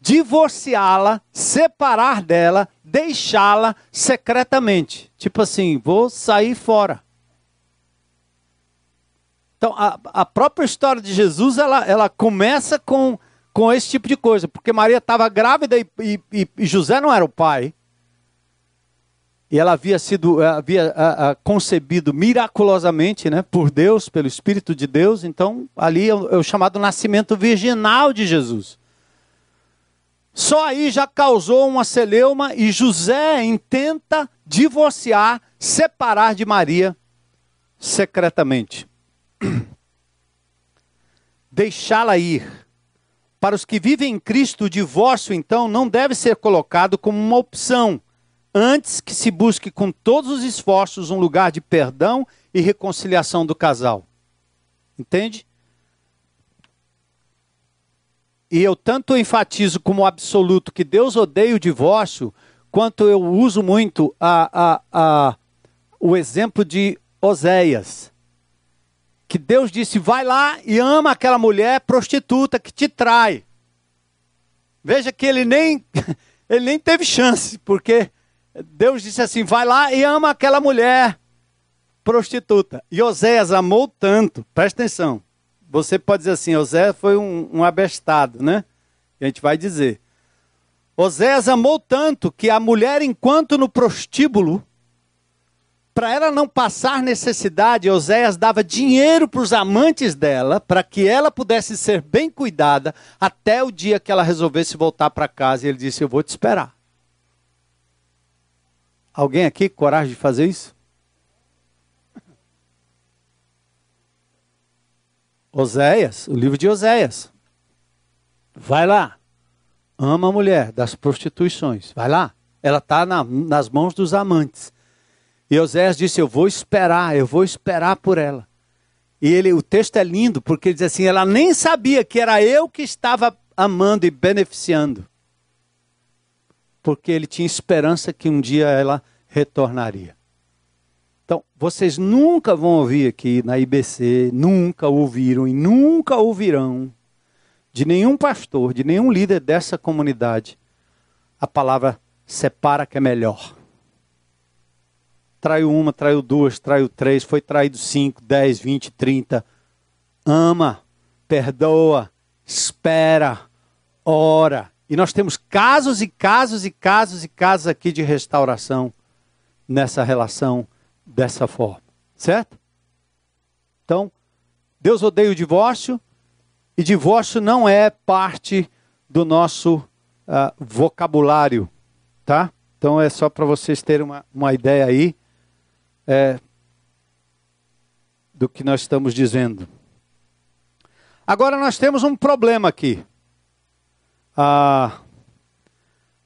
divorciá-la, separar dela, deixá-la secretamente. Tipo assim, vou sair fora. Então, a, a própria história de Jesus, ela, ela começa com com esse tipo de coisa, porque Maria estava grávida e, e, e, José não era o pai. E ela havia sido, eh, havia a, a, concebido miraculosamente, né, por Deus, pelo Espírito de Deus. Então, ali é o, é o chamado nascimento virginal de Jesus. Só aí já causou uma celeuma e José intenta divorciar, separar de Maria secretamente. (coughs) Deixá-la ir. Para os que vivem em Cristo, o divórcio, então, não deve ser colocado como uma opção, antes que se busque com todos os esforços um lugar de perdão e reconciliação do casal. Entende? e eu tanto enfatizo como absoluto que Deus odeia o divórcio, quanto eu uso muito a, a, a, o exemplo de Oséias. Que Deus disse: vai lá e ama aquela mulher prostituta que te trai. Veja que ele nem, (laughs) ele nem teve chance, porque Deus disse assim: vai lá e ama aquela mulher prostituta. E Oséias amou tanto, presta atenção, você pode dizer assim, Osé foi um, um abestado, né? A gente vai dizer. Oséias amou tanto que a mulher, enquanto no prostíbulo, para ela não passar necessidade, Oséias dava dinheiro para os amantes dela, para que ela pudesse ser bem cuidada, até o dia que ela resolvesse voltar para casa. E ele disse: Eu vou te esperar. Alguém aqui coragem de fazer isso? (laughs) Oséias, o livro de Oséias. Vai lá. Ama a mulher das prostituições. Vai lá. Ela está na, nas mãos dos amantes. E Oséias disse: Eu vou esperar, eu vou esperar por ela. E ele, o texto é lindo, porque ele diz assim: ela nem sabia que era eu que estava amando e beneficiando. Porque ele tinha esperança que um dia ela retornaria. Então, vocês nunca vão ouvir aqui na IBC, nunca ouviram e nunca ouvirão de nenhum pastor, de nenhum líder dessa comunidade, a palavra separa que é melhor. Traiu uma, traiu duas, traiu três, foi traído cinco, dez, vinte, trinta. Ama, perdoa, espera, ora. E nós temos casos e casos e casos e casos aqui de restauração nessa relação dessa forma, certo? Então, Deus odeia o divórcio e divórcio não é parte do nosso uh, vocabulário, tá? Então é só para vocês terem uma, uma ideia aí é, do que nós estamos dizendo. Agora nós temos um problema aqui. Ah,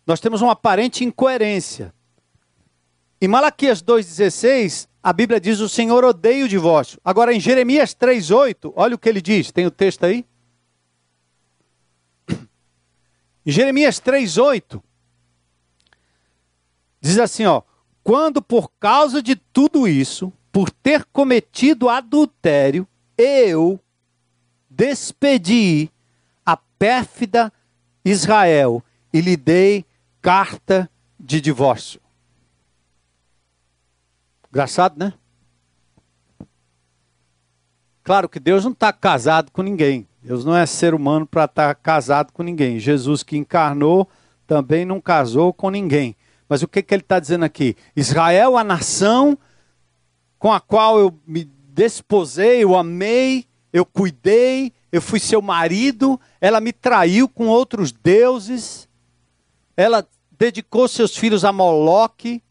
nós temos uma aparente incoerência. Em Malaquias 2,16, a Bíblia diz: O Senhor odeia o divórcio. Agora, em Jeremias 3,8, olha o que ele diz. Tem o texto aí? Em Jeremias 3,8, diz assim: ó, Quando por causa de tudo isso, por ter cometido adultério, eu despedi a pérfida Israel e lhe dei carta de divórcio. Engraçado, né? Claro que Deus não está casado com ninguém. Deus não é ser humano para estar tá casado com ninguém. Jesus que encarnou também não casou com ninguém. Mas o que, que ele está dizendo aqui? Israel, a nação com a qual eu me desposei, eu amei, eu cuidei, eu fui seu marido, ela me traiu com outros deuses, ela dedicou seus filhos a Moloque,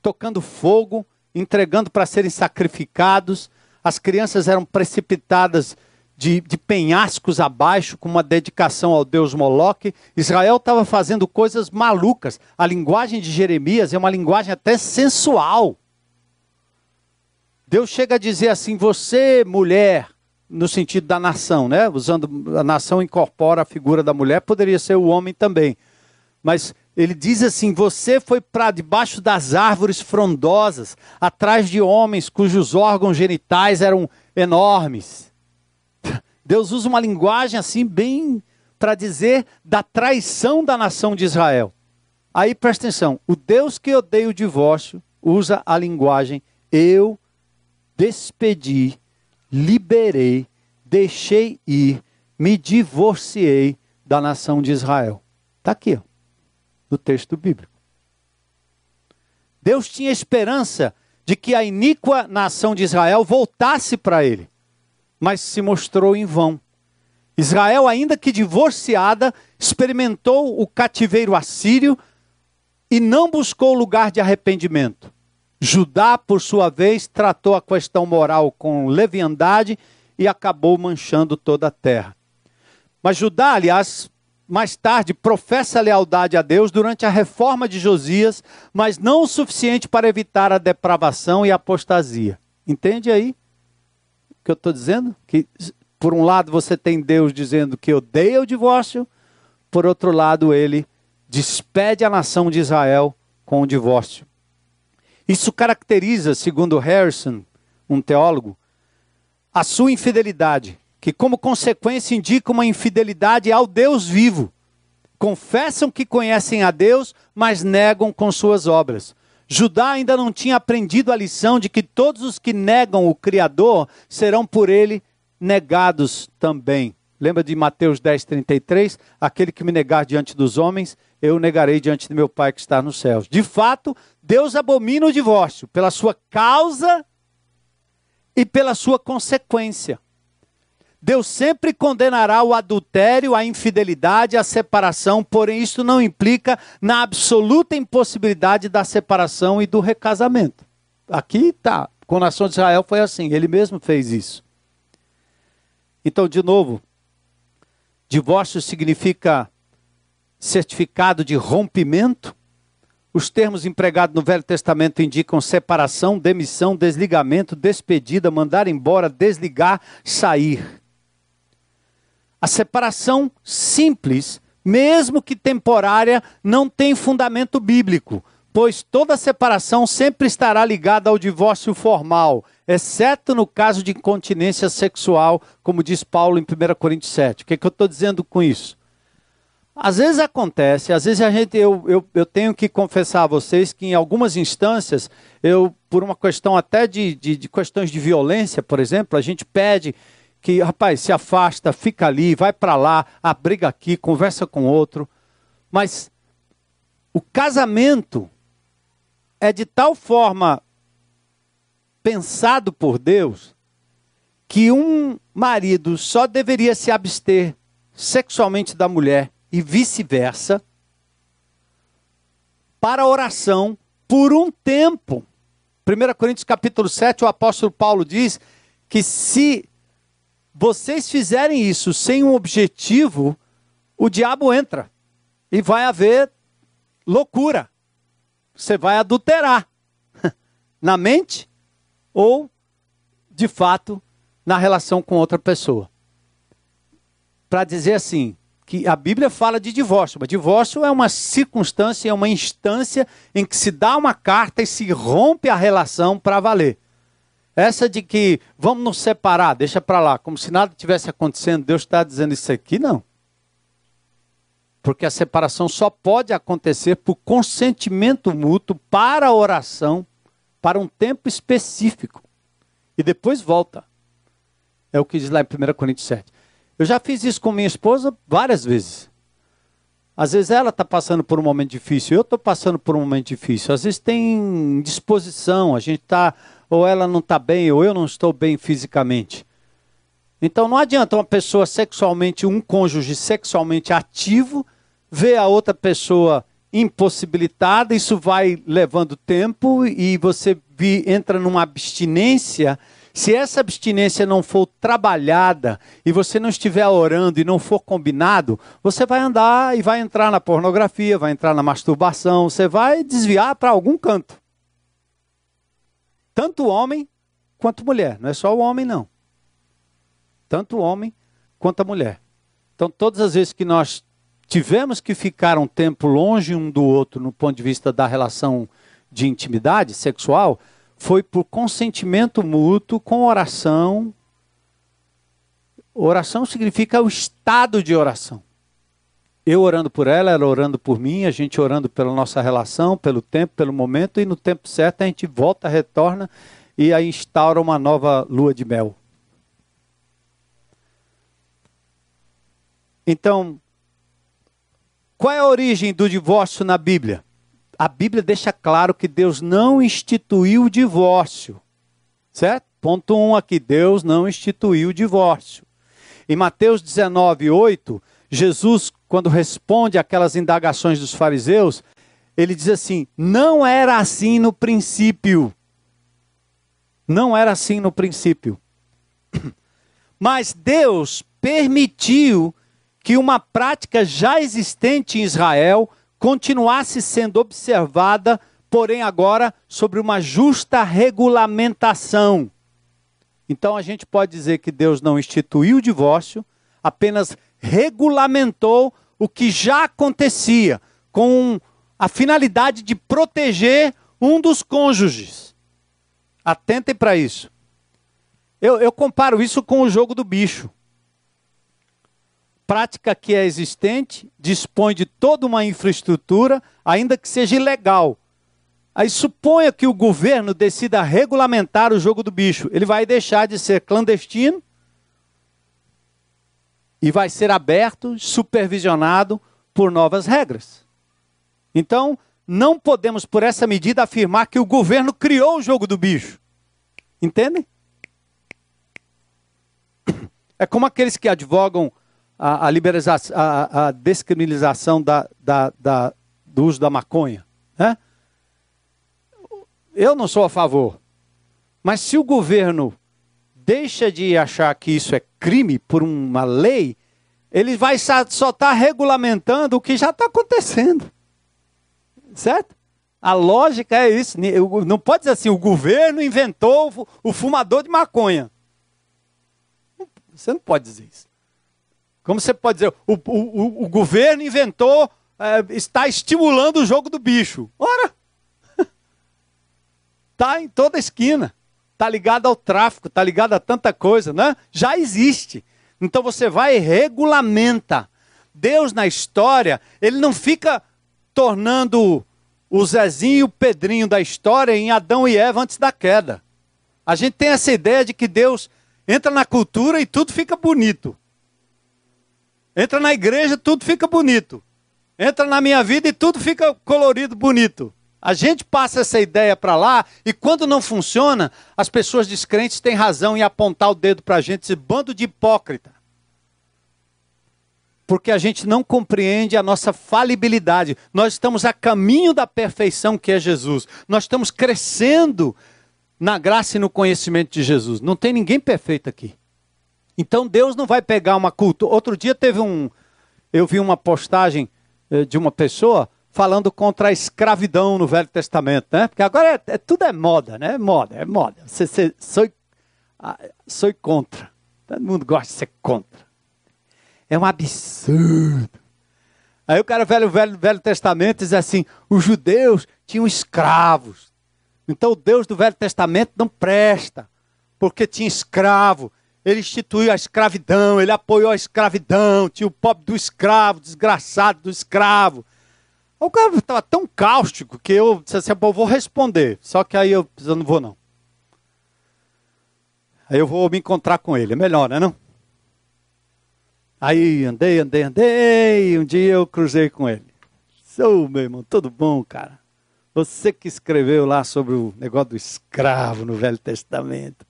tocando fogo, entregando para serem sacrificados. As crianças eram precipitadas de, de, penhascos abaixo, com uma dedicação ao deus Moloque. Israel estava fazendo coisas malucas. A linguagem de Jeremias é uma linguagem até sensual. Deus chega a dizer assim: você, mulher, no sentido da nação, né? Usando a nação incorpora a figura da mulher, poderia ser o homem também. Mas ele diz assim: Você foi para debaixo das árvores frondosas, atrás de homens cujos órgãos genitais eram enormes. Deus usa uma linguagem assim, bem para dizer da traição da nação de Israel. Aí presta atenção: o Deus que odeia o divórcio usa a linguagem eu despedi, liberei, deixei ir, me divorciei da nação de Israel. Está aqui. Ó do texto bíblico. Deus tinha esperança de que a iníqua nação de Israel voltasse para ele, mas se mostrou em vão. Israel, ainda que divorciada, experimentou o cativeiro assírio e não buscou lugar de arrependimento. Judá, por sua vez, tratou a questão moral com leviandade e acabou manchando toda a terra. Mas Judá, aliás, mais tarde professa lealdade a Deus durante a reforma de Josias, mas não o suficiente para evitar a depravação e a apostasia. Entende aí que eu estou dizendo? Que por um lado você tem Deus dizendo que odeia o divórcio, por outro lado ele despede a nação de Israel com o divórcio. Isso caracteriza, segundo Harrison, um teólogo, a sua infidelidade, que como consequência indica uma infidelidade ao Deus vivo. Confessam que conhecem a Deus, mas negam com suas obras. Judá ainda não tinha aprendido a lição de que todos os que negam o Criador serão por ele negados também. Lembra de Mateus 10, 33? Aquele que me negar diante dos homens, eu negarei diante de meu Pai que está nos céus. De fato, Deus abomina o divórcio pela sua causa e pela sua consequência. Deus sempre condenará o adultério, a infidelidade, a separação, porém isso não implica na absoluta impossibilidade da separação e do recasamento. Aqui está. Com a nação de Israel foi assim, ele mesmo fez isso. Então, de novo, divórcio significa certificado de rompimento. Os termos empregados no Velho Testamento indicam separação, demissão, desligamento, despedida, mandar embora, desligar, sair. A separação simples, mesmo que temporária, não tem fundamento bíblico, pois toda separação sempre estará ligada ao divórcio formal, exceto no caso de incontinência sexual, como diz Paulo em 1 Coríntios 7. O que, é que eu estou dizendo com isso? Às vezes acontece, às vezes a gente, eu, eu, eu tenho que confessar a vocês que em algumas instâncias, eu, por uma questão até de, de, de questões de violência, por exemplo, a gente pede que, rapaz, se afasta, fica ali, vai para lá, abriga aqui, conversa com outro. Mas o casamento é de tal forma pensado por Deus que um marido só deveria se abster sexualmente da mulher e vice-versa para oração por um tempo. 1 Coríntios capítulo 7, o apóstolo Paulo diz que se vocês fizerem isso sem um objetivo, o diabo entra e vai haver loucura. Você vai adulterar (laughs) na mente ou, de fato, na relação com outra pessoa. Para dizer assim, que a Bíblia fala de divórcio, mas divórcio é uma circunstância, é uma instância em que se dá uma carta e se rompe a relação para valer. Essa de que vamos nos separar, deixa para lá, como se nada tivesse acontecendo, Deus está dizendo isso aqui, não. Porque a separação só pode acontecer por consentimento mútuo para a oração, para um tempo específico. E depois volta. É o que diz lá em 1 Coríntios 7. Eu já fiz isso com minha esposa várias vezes. Às vezes ela está passando por um momento difícil, eu estou passando por um momento difícil. Às vezes tem disposição, a gente está, ou ela não está bem, ou eu não estou bem fisicamente. Então não adianta uma pessoa sexualmente, um cônjuge sexualmente ativo, ver a outra pessoa impossibilitada, isso vai levando tempo e você vi, entra numa abstinência se essa abstinência não for trabalhada e você não estiver orando e não for combinado, você vai andar e vai entrar na pornografia, vai entrar na masturbação, você vai desviar para algum canto. Tanto homem quanto mulher, não é só o homem não. Tanto o homem quanto a mulher. Então, todas as vezes que nós tivemos que ficar um tempo longe um do outro no ponto de vista da relação de intimidade sexual, foi por consentimento mútuo, com oração. Oração significa o estado de oração. Eu orando por ela, ela orando por mim, a gente orando pela nossa relação, pelo tempo, pelo momento, e no tempo certo a gente volta, retorna e aí instaura uma nova lua de mel. Então, qual é a origem do divórcio na Bíblia? a Bíblia deixa claro que Deus não instituiu o divórcio. Certo? Ponto 1 um aqui: Deus não instituiu o divórcio. Em Mateus 19, 8, Jesus, quando responde aquelas indagações dos fariseus, ele diz assim: não era assim no princípio. Não era assim no princípio. (clears throat) Mas Deus permitiu que uma prática já existente em Israel continuasse sendo observada, porém agora sobre uma justa regulamentação. Então a gente pode dizer que Deus não instituiu o divórcio, apenas regulamentou o que já acontecia, com a finalidade de proteger um dos cônjuges. Atentem para isso. Eu, eu comparo isso com o jogo do bicho prática que é existente, dispõe de toda uma infraestrutura, ainda que seja ilegal. Aí suponha que o governo decida regulamentar o jogo do bicho. Ele vai deixar de ser clandestino e vai ser aberto, supervisionado por novas regras. Então, não podemos, por essa medida, afirmar que o governo criou o jogo do bicho. Entendem? É como aqueles que advogam a, a, a, a descriminalização da, da, da, do uso da maconha. Né? Eu não sou a favor. Mas se o governo deixa de achar que isso é crime por uma lei, ele vai só estar tá regulamentando o que já está acontecendo. Certo? A lógica é isso. Não pode dizer assim, o governo inventou o fumador de maconha. Você não pode dizer isso. Como você pode dizer, o, o, o governo inventou, é, está estimulando o jogo do bicho. Ora! Está (laughs) em toda esquina. Está ligado ao tráfico, está ligado a tanta coisa, né? Já existe. Então você vai e regulamenta. Deus na história, ele não fica tornando o Zezinho e o Pedrinho da história em Adão e Eva antes da queda. A gente tem essa ideia de que Deus entra na cultura e tudo fica bonito. Entra na igreja, tudo fica bonito. Entra na minha vida e tudo fica colorido, bonito. A gente passa essa ideia para lá e quando não funciona, as pessoas descrentes têm razão em apontar o dedo para a gente, esse bando de hipócrita. Porque a gente não compreende a nossa falibilidade. Nós estamos a caminho da perfeição que é Jesus. Nós estamos crescendo na graça e no conhecimento de Jesus. Não tem ninguém perfeito aqui. Então Deus não vai pegar uma cultura. Outro dia teve um. Eu vi uma postagem eh, de uma pessoa falando contra a escravidão no Velho Testamento, né? Porque agora é, é tudo é moda, né? É moda, é moda. Você, você, sou, ah, sou contra. Todo mundo gosta de ser contra. É um absurdo. Aí o cara velho, velho, velho Testamento diz assim: os judeus tinham escravos. Então o Deus do Velho Testamento não presta, porque tinha escravo. Ele instituiu a escravidão, ele apoiou a escravidão, tinha o pobre do escravo, desgraçado do escravo. O cara estava tão cáustico que eu disse assim, eu vou responder. Só que aí eu, eu não vou não. Aí eu vou me encontrar com ele, é melhor, né não? Aí andei, andei, andei, um dia eu cruzei com ele. Sou, meu irmão, tudo bom, cara? Você que escreveu lá sobre o negócio do escravo no Velho Testamento.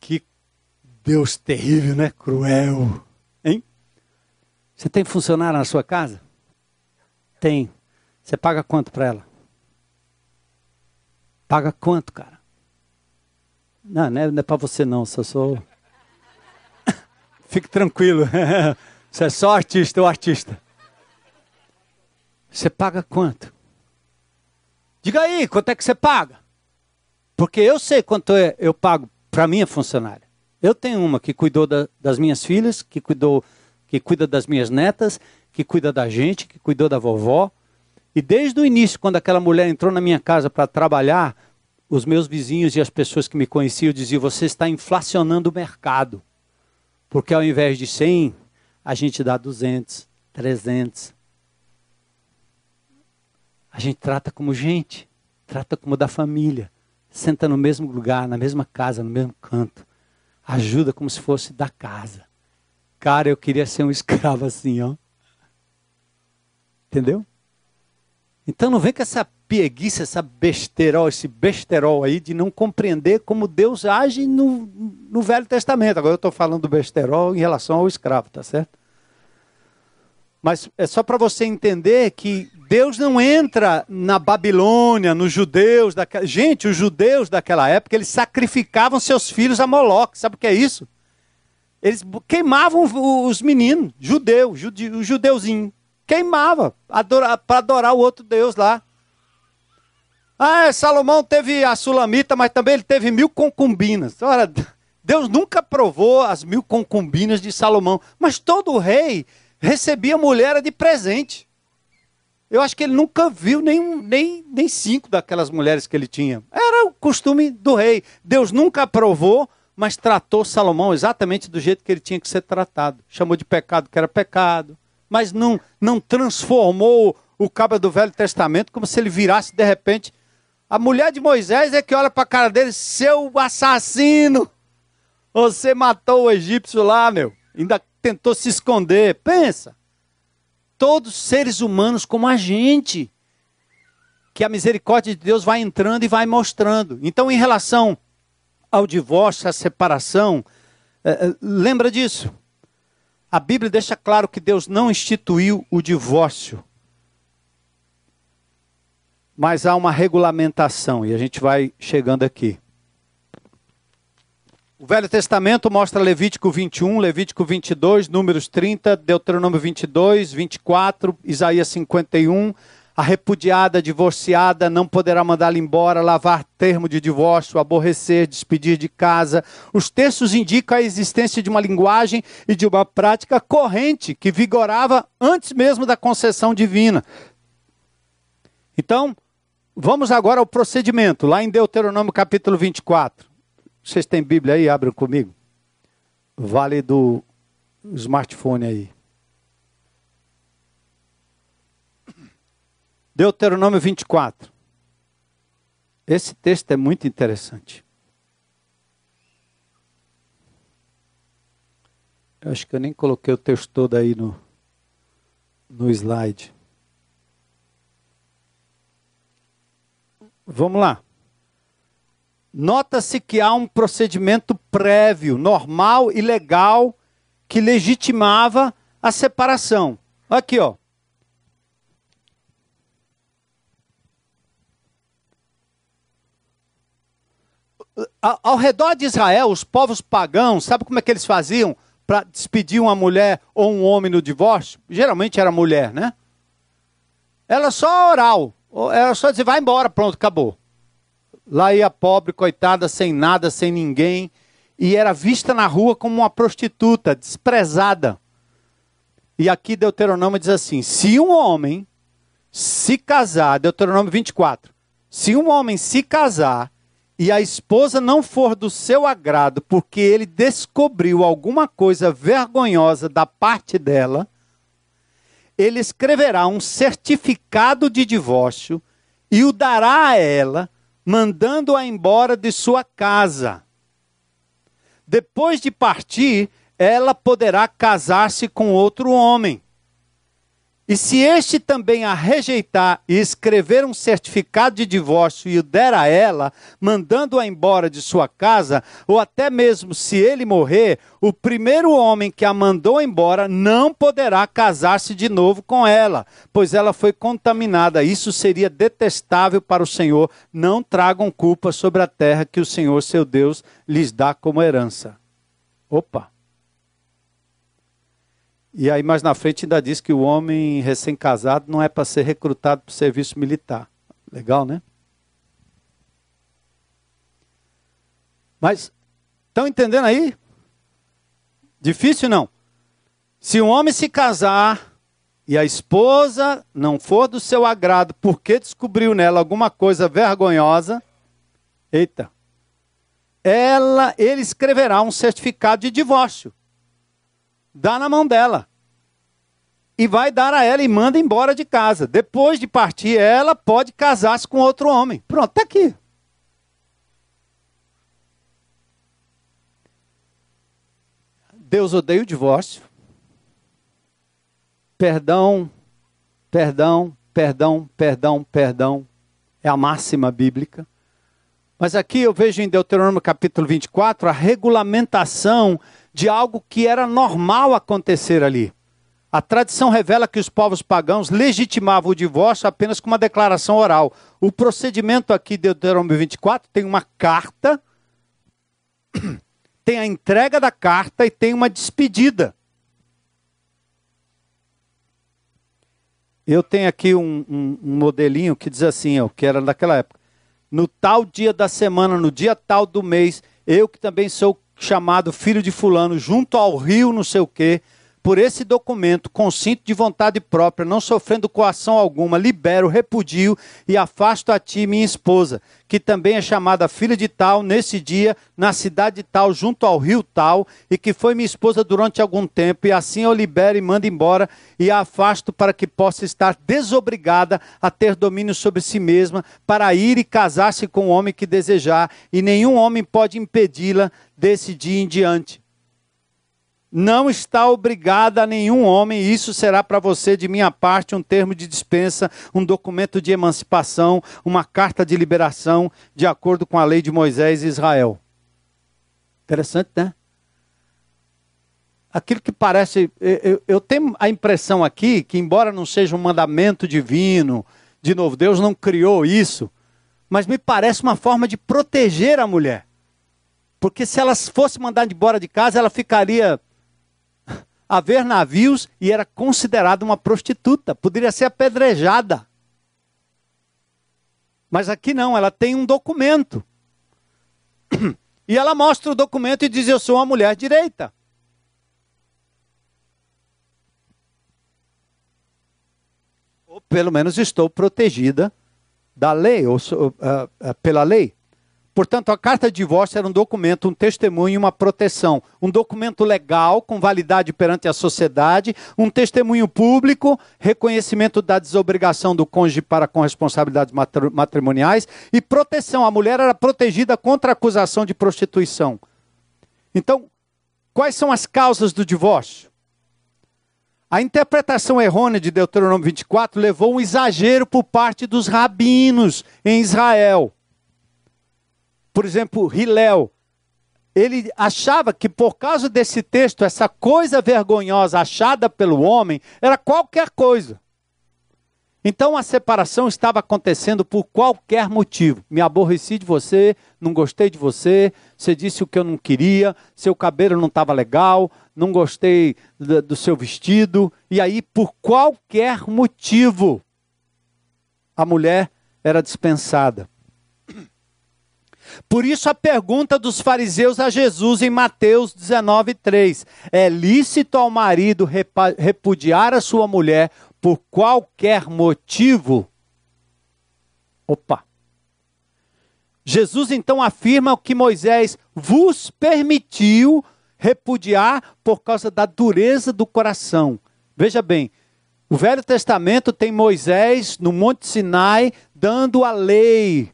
Que Deus terrível, né? Cruel. Hein? Você tem funcionário na sua casa? Tem. Você paga quanto para ela? Paga quanto, cara? Não, não é, é para você não, só sou. (laughs) Fique tranquilo. (laughs) Você é só artista, o artista. Você paga quanto? Diga aí, quanto é que você paga? Porque eu sei quanto é, eu pago para minha funcionária. Eu tenho uma que cuidou da, das minhas filhas, que cuidou, que cuida das minhas netas, que cuida da gente, que cuidou da vovó. E desde o início, quando aquela mulher entrou na minha casa para trabalhar, os meus vizinhos e as pessoas que me conheciam diziam: você está inflacionando o mercado. Porque ao invés de 100, a gente dá 200, 300. A gente trata como gente, trata como da família. Senta no mesmo lugar, na mesma casa, no mesmo canto ajuda como se fosse da casa. Cara, eu queria ser um (laughs) escravo assim, ó. Entendeu? Então não vem com essa pieguice, essa besterol, esse besterol aí de não compreender como Deus age no, no Velho Testamento. Agora eu estou falando do besterol em relação ao escravo, tá certo? Mas é só para você entender que Deus não entra na Babilônia, nos judeus daquela. Gente, os judeus daquela época, eles sacrificavam seus filhos a Moloque. Sabe o que é isso? Eles queimavam os meninos, judeu, jude, o judeuzinho. Queimava para adorar o outro Deus lá. Ah, Salomão teve a Sulamita, mas também ele teve mil concubinas. Ora, Deus nunca aprovou as mil concubinas de Salomão, mas todo rei recebia mulher de presente. Eu acho que ele nunca viu nem, nem, nem cinco daquelas mulheres que ele tinha. Era o costume do rei. Deus nunca aprovou, mas tratou Salomão exatamente do jeito que ele tinha que ser tratado. Chamou de pecado que era pecado, mas não, não transformou o cabo do Velho Testamento como se ele virasse de repente. A mulher de Moisés é que olha para a cara dele, seu assassino! Você matou o egípcio lá, meu. Ainda tentou se esconder. Pensa. Todos seres humanos como a gente. Que a misericórdia de Deus vai entrando e vai mostrando. Então, em relação ao divórcio, à separação, é, lembra disso. A Bíblia deixa claro que Deus não instituiu o divórcio. Mas há uma regulamentação, e a gente vai chegando aqui. O Velho Testamento mostra Levítico 21, Levítico 22, Números 30, Deuteronômio 22, 24, Isaías 51. A repudiada, divorciada, não poderá mandá-la embora, lavar termo de divórcio, aborrecer, despedir de casa. Os textos indicam a existência de uma linguagem e de uma prática corrente que vigorava antes mesmo da concessão divina. Então, vamos agora ao procedimento, lá em Deuteronômio capítulo 24. Vocês têm Bíblia aí? Abram comigo. Vale do smartphone aí. Deuteronômio 24. Esse texto é muito interessante. Eu acho que eu nem coloquei o texto todo aí no, no slide. Vamos lá. Nota-se que há um procedimento prévio, normal e legal que legitimava a separação. Aqui, ó. Ao redor de Israel, os povos pagãos, sabe como é que eles faziam para despedir uma mulher ou um homem no divórcio? Geralmente era mulher, né? Era só oral. Era só dizer, vai embora, pronto, acabou. Lá ia pobre, coitada, sem nada, sem ninguém, e era vista na rua como uma prostituta, desprezada. E aqui Deuteronômio diz assim: se um homem se casar, Deuteronômio 24, se um homem se casar e a esposa não for do seu agrado, porque ele descobriu alguma coisa vergonhosa da parte dela, ele escreverá um certificado de divórcio e o dará a ela mandando-a embora de sua casa. Depois de partir, ela poderá casar-se com outro homem. E se este também a rejeitar e escrever um certificado de divórcio e o der a ela, mandando-a embora de sua casa, ou até mesmo se ele morrer, o primeiro homem que a mandou embora não poderá casar-se de novo com ela, pois ela foi contaminada. Isso seria detestável para o Senhor. Não tragam culpa sobre a terra que o Senhor, seu Deus, lhes dá como herança. Opa! E aí mais na frente ainda diz que o homem recém-casado não é para ser recrutado para o serviço militar. Legal, né? Mas estão entendendo aí? Difícil não? Se um homem se casar e a esposa não for do seu agrado porque descobriu nela alguma coisa vergonhosa, eita, ela, ele escreverá um certificado de divórcio dá na mão dela. E vai dar a ela e manda embora de casa. Depois de partir, ela pode casar-se com outro homem. Pronto, está aqui. Deus odeia o divórcio. Perdão, perdão, perdão, perdão, perdão. É a máxima bíblica. Mas aqui eu vejo em Deuteronômio capítulo 24 a regulamentação de algo que era normal acontecer ali. A tradição revela que os povos pagãos legitimavam o divórcio apenas com uma declaração oral. O procedimento aqui de Deuteronômio 24 tem uma carta, (coughs) tem a entrega da carta e tem uma despedida. Eu tenho aqui um, um, um modelinho que diz assim, ó, que era daquela época. No tal dia da semana, no dia tal do mês, eu que também sou chamado filho de fulano, junto ao rio, não sei o quê, por esse documento, consinto de vontade própria, não sofrendo coação alguma, libero, repudio e afasto a ti minha esposa, que também é chamada filha de tal, nesse dia, na cidade tal, junto ao rio tal, e que foi minha esposa durante algum tempo, e assim eu libero e mando embora, e a afasto para que possa estar desobrigada a ter domínio sobre si mesma, para ir e casar-se com o homem que desejar, e nenhum homem pode impedi-la desse dia em diante não está obrigada a nenhum homem, e isso será para você, de minha parte, um termo de dispensa, um documento de emancipação, uma carta de liberação, de acordo com a lei de Moisés e Israel. Interessante, né? Aquilo que parece. Eu, eu tenho a impressão aqui que, embora não seja um mandamento divino, de novo, Deus não criou isso, mas me parece uma forma de proteger a mulher. Porque se ela fosse mandada embora de casa, ela ficaria haver navios e era considerada uma prostituta, poderia ser apedrejada. Mas aqui não, ela tem um documento. (clears throat) E ela mostra o documento e diz: Eu sou uma mulher direita. Ou pelo menos estou protegida da lei, ou uh, uh, pela lei. Portanto, a carta de divórcio era um documento, um testemunho, uma proteção. Um documento legal, com validade perante a sociedade, um testemunho público, reconhecimento da desobrigação do cônjuge para com responsabilidades matrimoniais e proteção. A mulher era protegida contra a acusação de prostituição. Então, quais são as causas do divórcio? A interpretação errônea de Deuteronômio 24 levou um exagero por parte dos rabinos em Israel por exemplo, Hilel, ele achava que por causa desse texto, essa coisa vergonhosa achada pelo homem era qualquer coisa. Então a separação estava acontecendo por qualquer motivo. Me aborreci de você, não gostei de você, você disse o que eu não queria, seu cabelo não estava legal, não gostei do, seu vestido. E aí, por qualquer motivo, a mulher era dispensada. Por isso a pergunta dos fariseus a Jesus em Mateus 19:3, é lícito ao marido repudiar a sua mulher por qualquer motivo? Opa. Jesus então afirma que Moisés vos permitiu repudiar por causa da dureza do coração. Veja bem, o Velho Testamento tem Moisés no Monte Sinai dando a lei,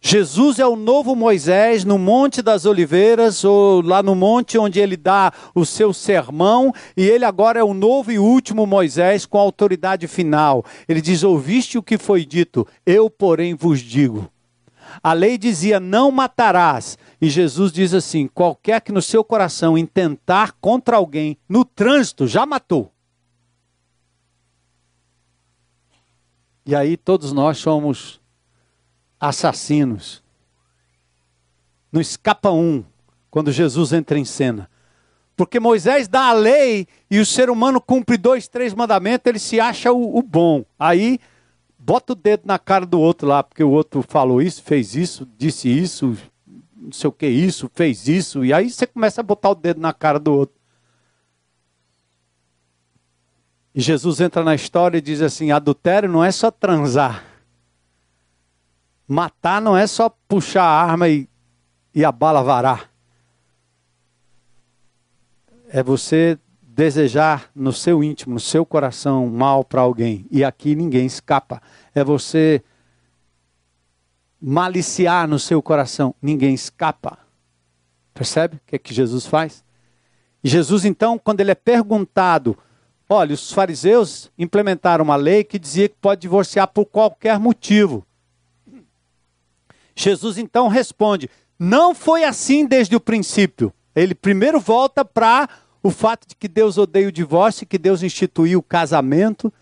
Jesus é o novo Moisés no Monte das Oliveiras, ou lá no monte onde ele dá o seu sermão, e ele agora é o novo e último Moisés com autoridade final. Ele diz: Ouviste o que foi dito, eu, porém, vos digo. A lei dizia: Não matarás. E Jesus diz assim: Qualquer que no seu coração intentar contra alguém no trânsito, já matou. E aí todos nós somos assassinos. Não escapa um quando Jesus entra em cena. Porque Moisés dá a lei e o ser humano cumpre dois, três mandamentos, ele se acha o, o bom. Aí bota o dedo na cara do outro lá, porque o outro falou isso, fez isso, disse isso, não sei o que isso, fez isso, e aí você começa a botar o dedo na cara do outro. E Jesus entra na história e diz assim: adultério não é só transar. Matar não é só puxar a arma e, e a bala varar. É você desejar no seu íntimo, no seu coração, mal para alguém. E aqui ninguém escapa. É você maliciar no seu coração. Ninguém escapa. Percebe o que é que Jesus faz? Jesus, então, quando ele é perguntado Olha, os fariseus implementaram uma lei que dizia que pode divorciar por qualquer motivo. Jesus então responde: não foi assim desde o princípio. Ele primeiro volta para o fato de que Deus odeia o divórcio, que Deus instituiu o casamento.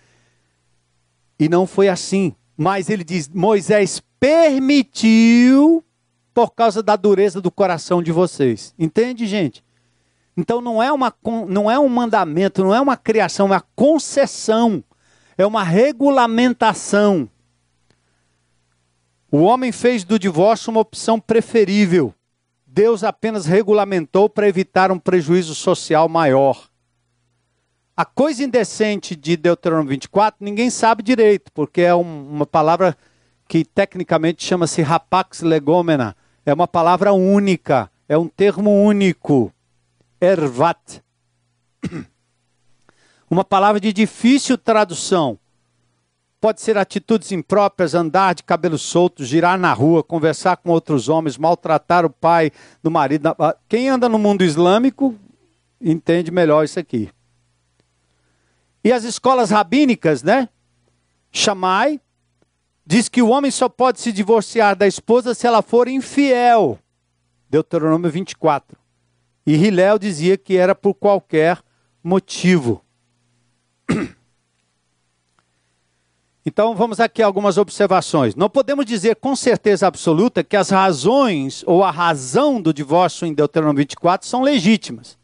E não foi assim. Mas ele diz: Moisés permitiu por causa da dureza do coração de vocês. Entende, gente? Então não é, uma, não é um mandamento, não é uma criação, é uma concessão, é uma regulamentação. O homem fez do divórcio uma opção preferível. Deus apenas regulamentou para evitar um prejuízo social maior. A coisa indecente de Deuteronômio 24, ninguém sabe direito, porque é um, uma palavra que tecnicamente chama-se rapax legomena. É uma palavra única, é um termo único. Ervat. Uma palavra de difícil tradução. Pode ser atitudes impróprias, andar de cabelo solto, girar na rua, conversar com outros homens, maltratar o pai do marido. Quem anda no mundo islâmico entende melhor isso aqui. E as escolas rabínicas, né? Chamai diz que o homem só pode se divorciar da esposa se ela for infiel. Deuteronômio 24. E Hilel dizia que era por qualquer motivo. (clears throat) Então vamos aqui algumas observações. Não podemos dizer com certeza absoluta que as razões ou a razão do divórcio em Deuteronômio 24 são legítimas.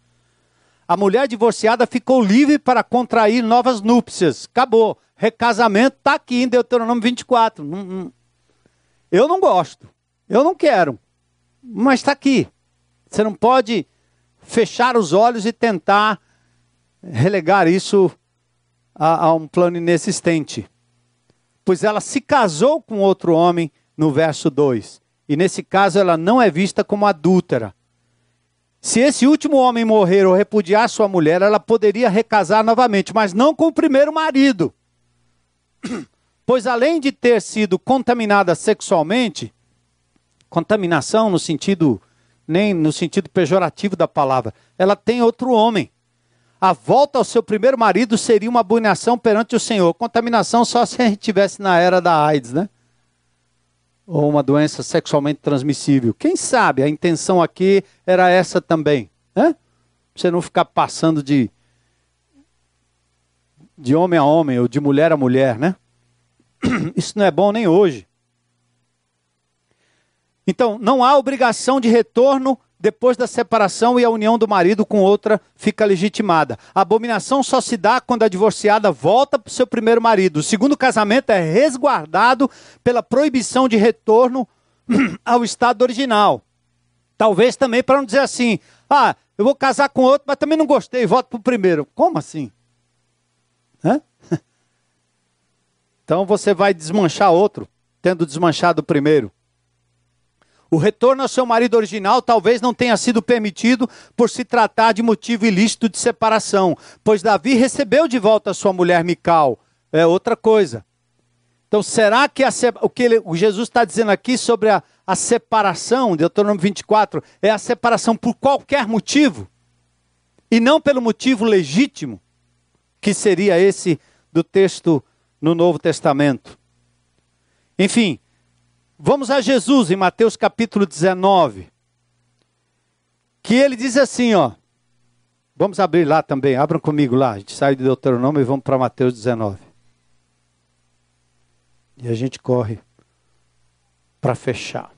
A mulher divorciada ficou livre para contrair novas núpcias. Acabou. Recasamento está aqui em Deuteronômio 24. Eu não gosto. Eu não quero. Mas está aqui. Você não pode fechar os olhos e tentar relegar isso a, a um plano inexistente pois ela se casou com outro homem, no verso 2. E nesse caso ela não é vista como adúltera. Se esse último homem morrer ou repudiar sua mulher, ela poderia recasar novamente, mas não com o primeiro marido. (clears throat) Pois além de ter sido contaminada sexualmente, contaminação no sentido nem no sentido pejorativo da palavra, ela tem outro homem a volta ao seu primeiro marido seria uma abominação perante o Senhor. Contaminação só se a gente estivesse na era da AIDS, né? Ou uma doença sexualmente transmissível. Quem sabe a intenção aqui era essa também, né? Você não ficar passando de de homem a homem ou de mulher a mulher, né? (clears throat) Isso não é bom nem hoje. Então, não há obrigação de retorno depois da separação e a união do marido com outra fica legitimada. A abominação só se dá quando a divorciada volta para o seu primeiro marido. O segundo casamento é resguardado pela proibição de retorno (clears throat) ao estado original. Talvez também para não dizer assim: ah, eu vou casar com outro, mas também não gostei, volto para o primeiro. Como assim? Hã? (laughs) Então você vai desmanchar outro, tendo desmanchado o primeiro. O retorno ao seu marido original talvez não tenha sido permitido por se tratar de motivo ilícito de separação, pois Davi recebeu de volta a sua mulher Mical. É outra coisa. Então, será que a, o que ele, o Jesus está dizendo aqui sobre a, a separação, Deuteronômio 24, é a separação por qualquer motivo? E não pelo motivo legítimo, que seria esse do texto no Novo Testamento? Enfim, Vamos a Jesus em Mateus capítulo 19. Que ele diz assim, ó. Vamos abrir lá também, abram comigo lá. A gente sai de Deuteronômio e vamos para Mateus 19. E a gente corre para fechar.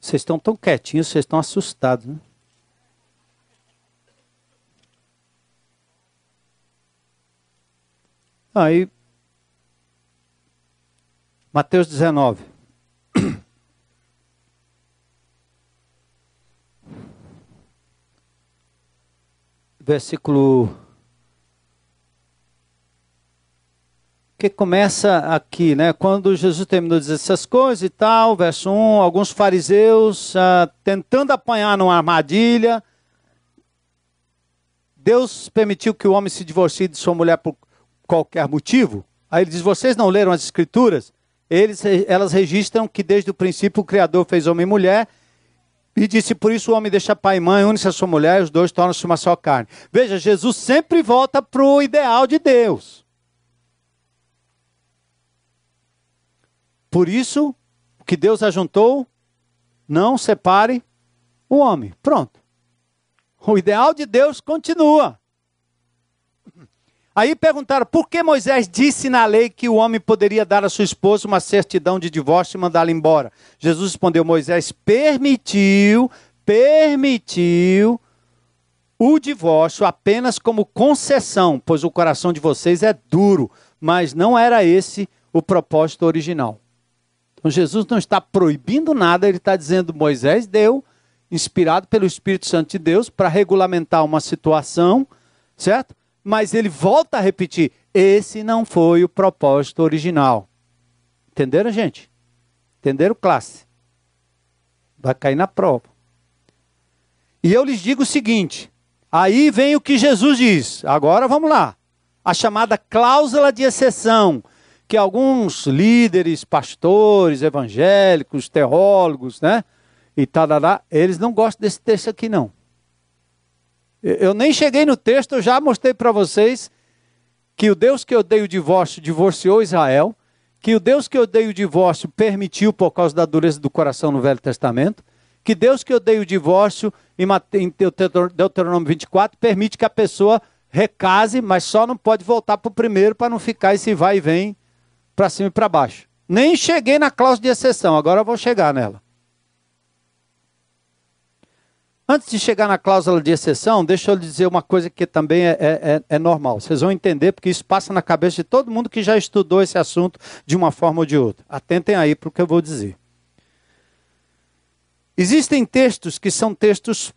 Vocês estão tão quietinhos, vocês estão assustados, né? Aí, Mateus 19. Versículo. Que começa aqui, né? Quando Jesus terminou de dizer essas coisas e tal, verso 1, alguns fariseus ah, tentando apanhar numa armadilha. Deus permitiu que o homem se divorcie de sua mulher por qualquer motivo. Aí ele diz: vocês não leram as escrituras? Eles, elas registram que desde o princípio o Criador fez homem e mulher E disse: Por isso o homem deixa pai e mãe, une-se a sua mulher, e os dois tornam-se uma só carne. Veja, Jesus sempre volta para o ideal de Deus. Por isso, o que Deus ajuntou, não separe o homem. Pronto. O ideal de Deus continua. Aí perguntaram por que Moisés disse na lei que o homem poderia dar à sua esposa uma certidão de divórcio e mandá-la embora. Jesus respondeu: Moisés permitiu, permitiu o divórcio apenas como concessão, pois o coração de vocês é duro, mas não era esse o propósito original. Então Jesus não está proibindo nada, ele está dizendo: Moisés deu, inspirado pelo Espírito Santo de Deus, para regulamentar uma situação, certo? Mas ele volta a repetir: esse não foi o propósito original. Entenderam, gente? Entenderam, classe? Vai cair na prova. E eu lhes digo o seguinte: aí vem o que Jesus diz. Agora vamos lá. A chamada cláusula de exceção, que alguns líderes, pastores, evangélicos, teólogos, né? E tal, eles não gostam desse texto aqui, não. Eu nem cheguei no texto, eu já mostrei para vocês que o Deus que odeia o divórcio divorciou Israel, que o Deus que odeia o divórcio permitiu por causa da dureza do coração no Velho Testamento, que Deus que odeia o divórcio em Deuteronômio 24 permite que a pessoa recase, mas só não pode voltar para o primeiro para não ficar esse vai e vem para cima e para baixo. Nem cheguei na cláusula de exceção, agora eu vou chegar nela. Antes de chegar na cláusula de exceção, deixa eu lhe dizer uma coisa que também é, é, é, normal. Vocês vão entender, porque isso passa na cabeça de todo mundo que já estudou esse assunto de uma forma ou de outra. Atentem aí para o que eu vou dizer. Existem textos que são textos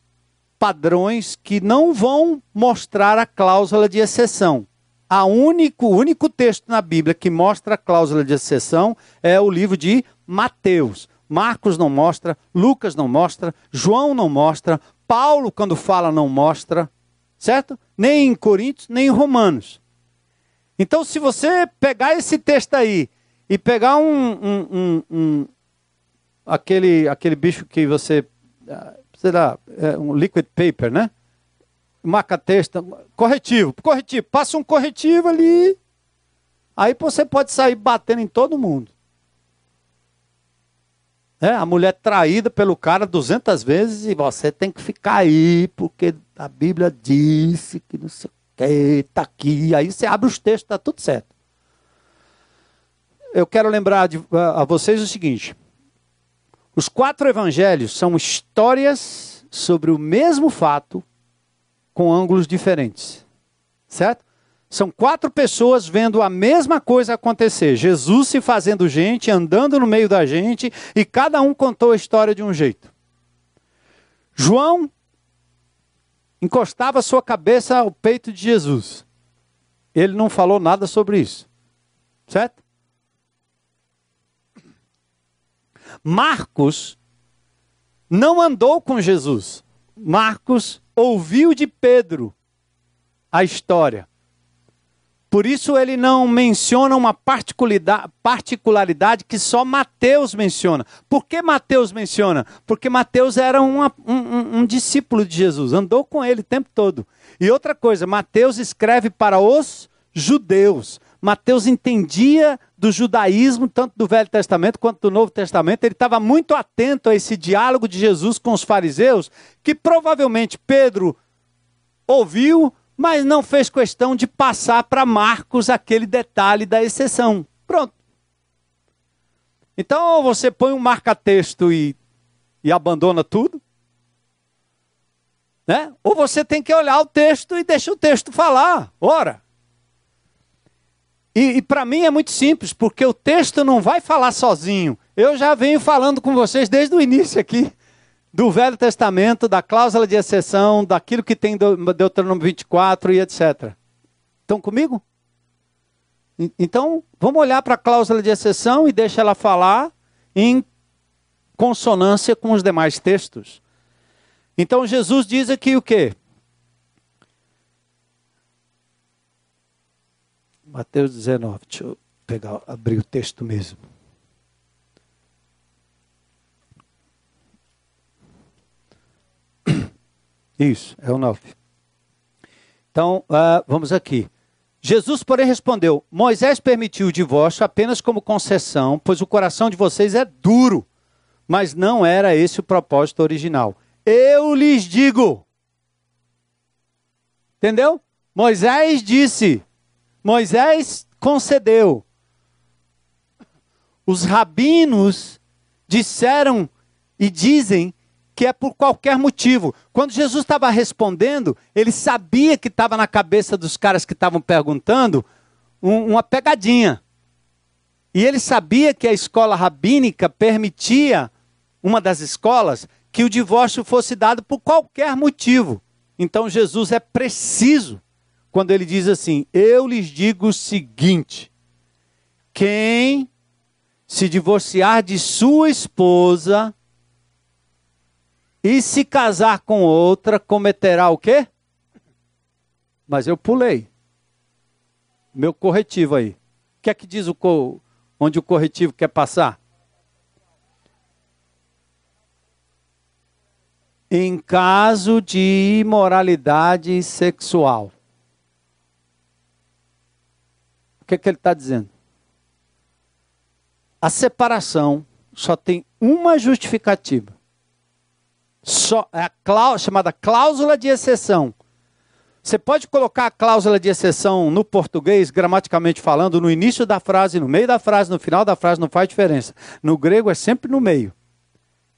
padrões que não vão mostrar a cláusula de exceção. A único, o único texto na Bíblia que mostra a cláusula de exceção é o livro de Mateus. Marcos não mostra, Lucas não mostra, João não mostra, Paulo, quando fala, não mostra, certo? Nem em Coríntios, nem em Romanos. Então, se você pegar esse texto aí e pegar um, um, um, um aquele, aquele bicho que você, ah, sei lá, é um liquid paper, né? Marca texto, corretivo, corretivo, passa um corretivo ali, aí você pode sair batendo em todo mundo. É, a mulher traída pelo cara 200 vezes e você tem que ficar aí, porque a Bíblia disse que não sei o que, está aqui. Aí você abre os textos, está tudo certo. Eu quero lembrar de, a, a vocês o seguinte: os quatro evangelhos são histórias sobre o mesmo fato com ângulos diferentes. Certo? São quatro pessoas vendo a mesma coisa acontecer. Jesus se fazendo gente, andando no meio da gente, e cada um contou a história de um jeito. João encostava sua cabeça ao peito de Jesus. Ele não falou nada sobre isso. Certo? Marcos não andou com Jesus. Marcos ouviu de Pedro a história. Por isso ele não menciona uma particularidade que só Mateus menciona. Por que Mateus menciona? Porque Mateus era uma, um, um, discípulo de Jesus, andou com ele o tempo todo. E outra coisa, Mateus escreve para os judeus. Mateus entendia do judaísmo, tanto do Velho Testamento quanto do Novo Testamento. Ele estava muito atento a esse diálogo de Jesus com os fariseus, que provavelmente Pedro ouviu, mas não fez questão de passar para Marcos aquele detalhe da exceção. Pronto. Então você põe um marca-texto e, e abandona tudo. Né? Ou você tem que olhar o texto e deixa o texto falar. Ora. E, e para mim é muito simples, porque o texto não vai falar sozinho. Eu já venho falando com vocês desde o início aqui do Velho Testamento, da cláusula de exceção, daquilo que tem Deuteronômio 24 e etc. Estão comigo? Então, vamos olhar para a cláusula de exceção e deixa ela falar em consonância com os demais textos. Então, Jesus diz aqui o quê? Mateus 19, deixa eu pegar, abrir o texto mesmo. Isso, é o 9. Então, uh, vamos aqui. Jesus, porém, respondeu: Moisés permitiu o divórcio apenas como concessão, pois o coração de vocês é duro. Mas não era esse o propósito original. Eu lhes digo. Entendeu? Moisés disse. Moisés concedeu. Os rabinos disseram e dizem que é por qualquer motivo. Quando Jesus estava respondendo, ele sabia que estava na cabeça dos caras que estavam perguntando um, uma pegadinha. E ele sabia que a escola rabínica permitia, uma das escolas, que o divórcio fosse dado por qualquer motivo. Então Jesus é preciso quando ele diz assim: Eu lhes digo o seguinte: quem se divorciar de sua esposa e se casar com outra, cometerá o quê? Mas eu pulei. Meu corretivo aí. O que é que diz o co... onde o corretivo quer passar? Em caso de imoralidade sexual. O que, é que ele está dizendo? A separação só tem uma justificativa só, a cláusula, chamada cláusula de exceção. Você pode colocar a cláusula de exceção no português, gramaticalmente falando, no início da frase, no meio da frase, no final da frase, não faz diferença. No grego é sempre no meio.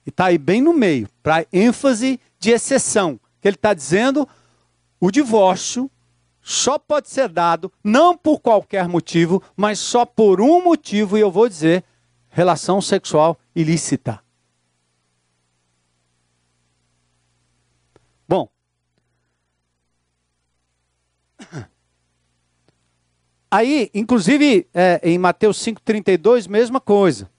E está aí bem no meio, para ênfase de exceção. Que ele está dizendo, o divórcio só pode ser dado, não por qualquer motivo, mas só por um motivo, e eu vou dizer, relação sexual ilícita. Bom, aí, inclusive, é, em Mateus 5,32, mesma coisa.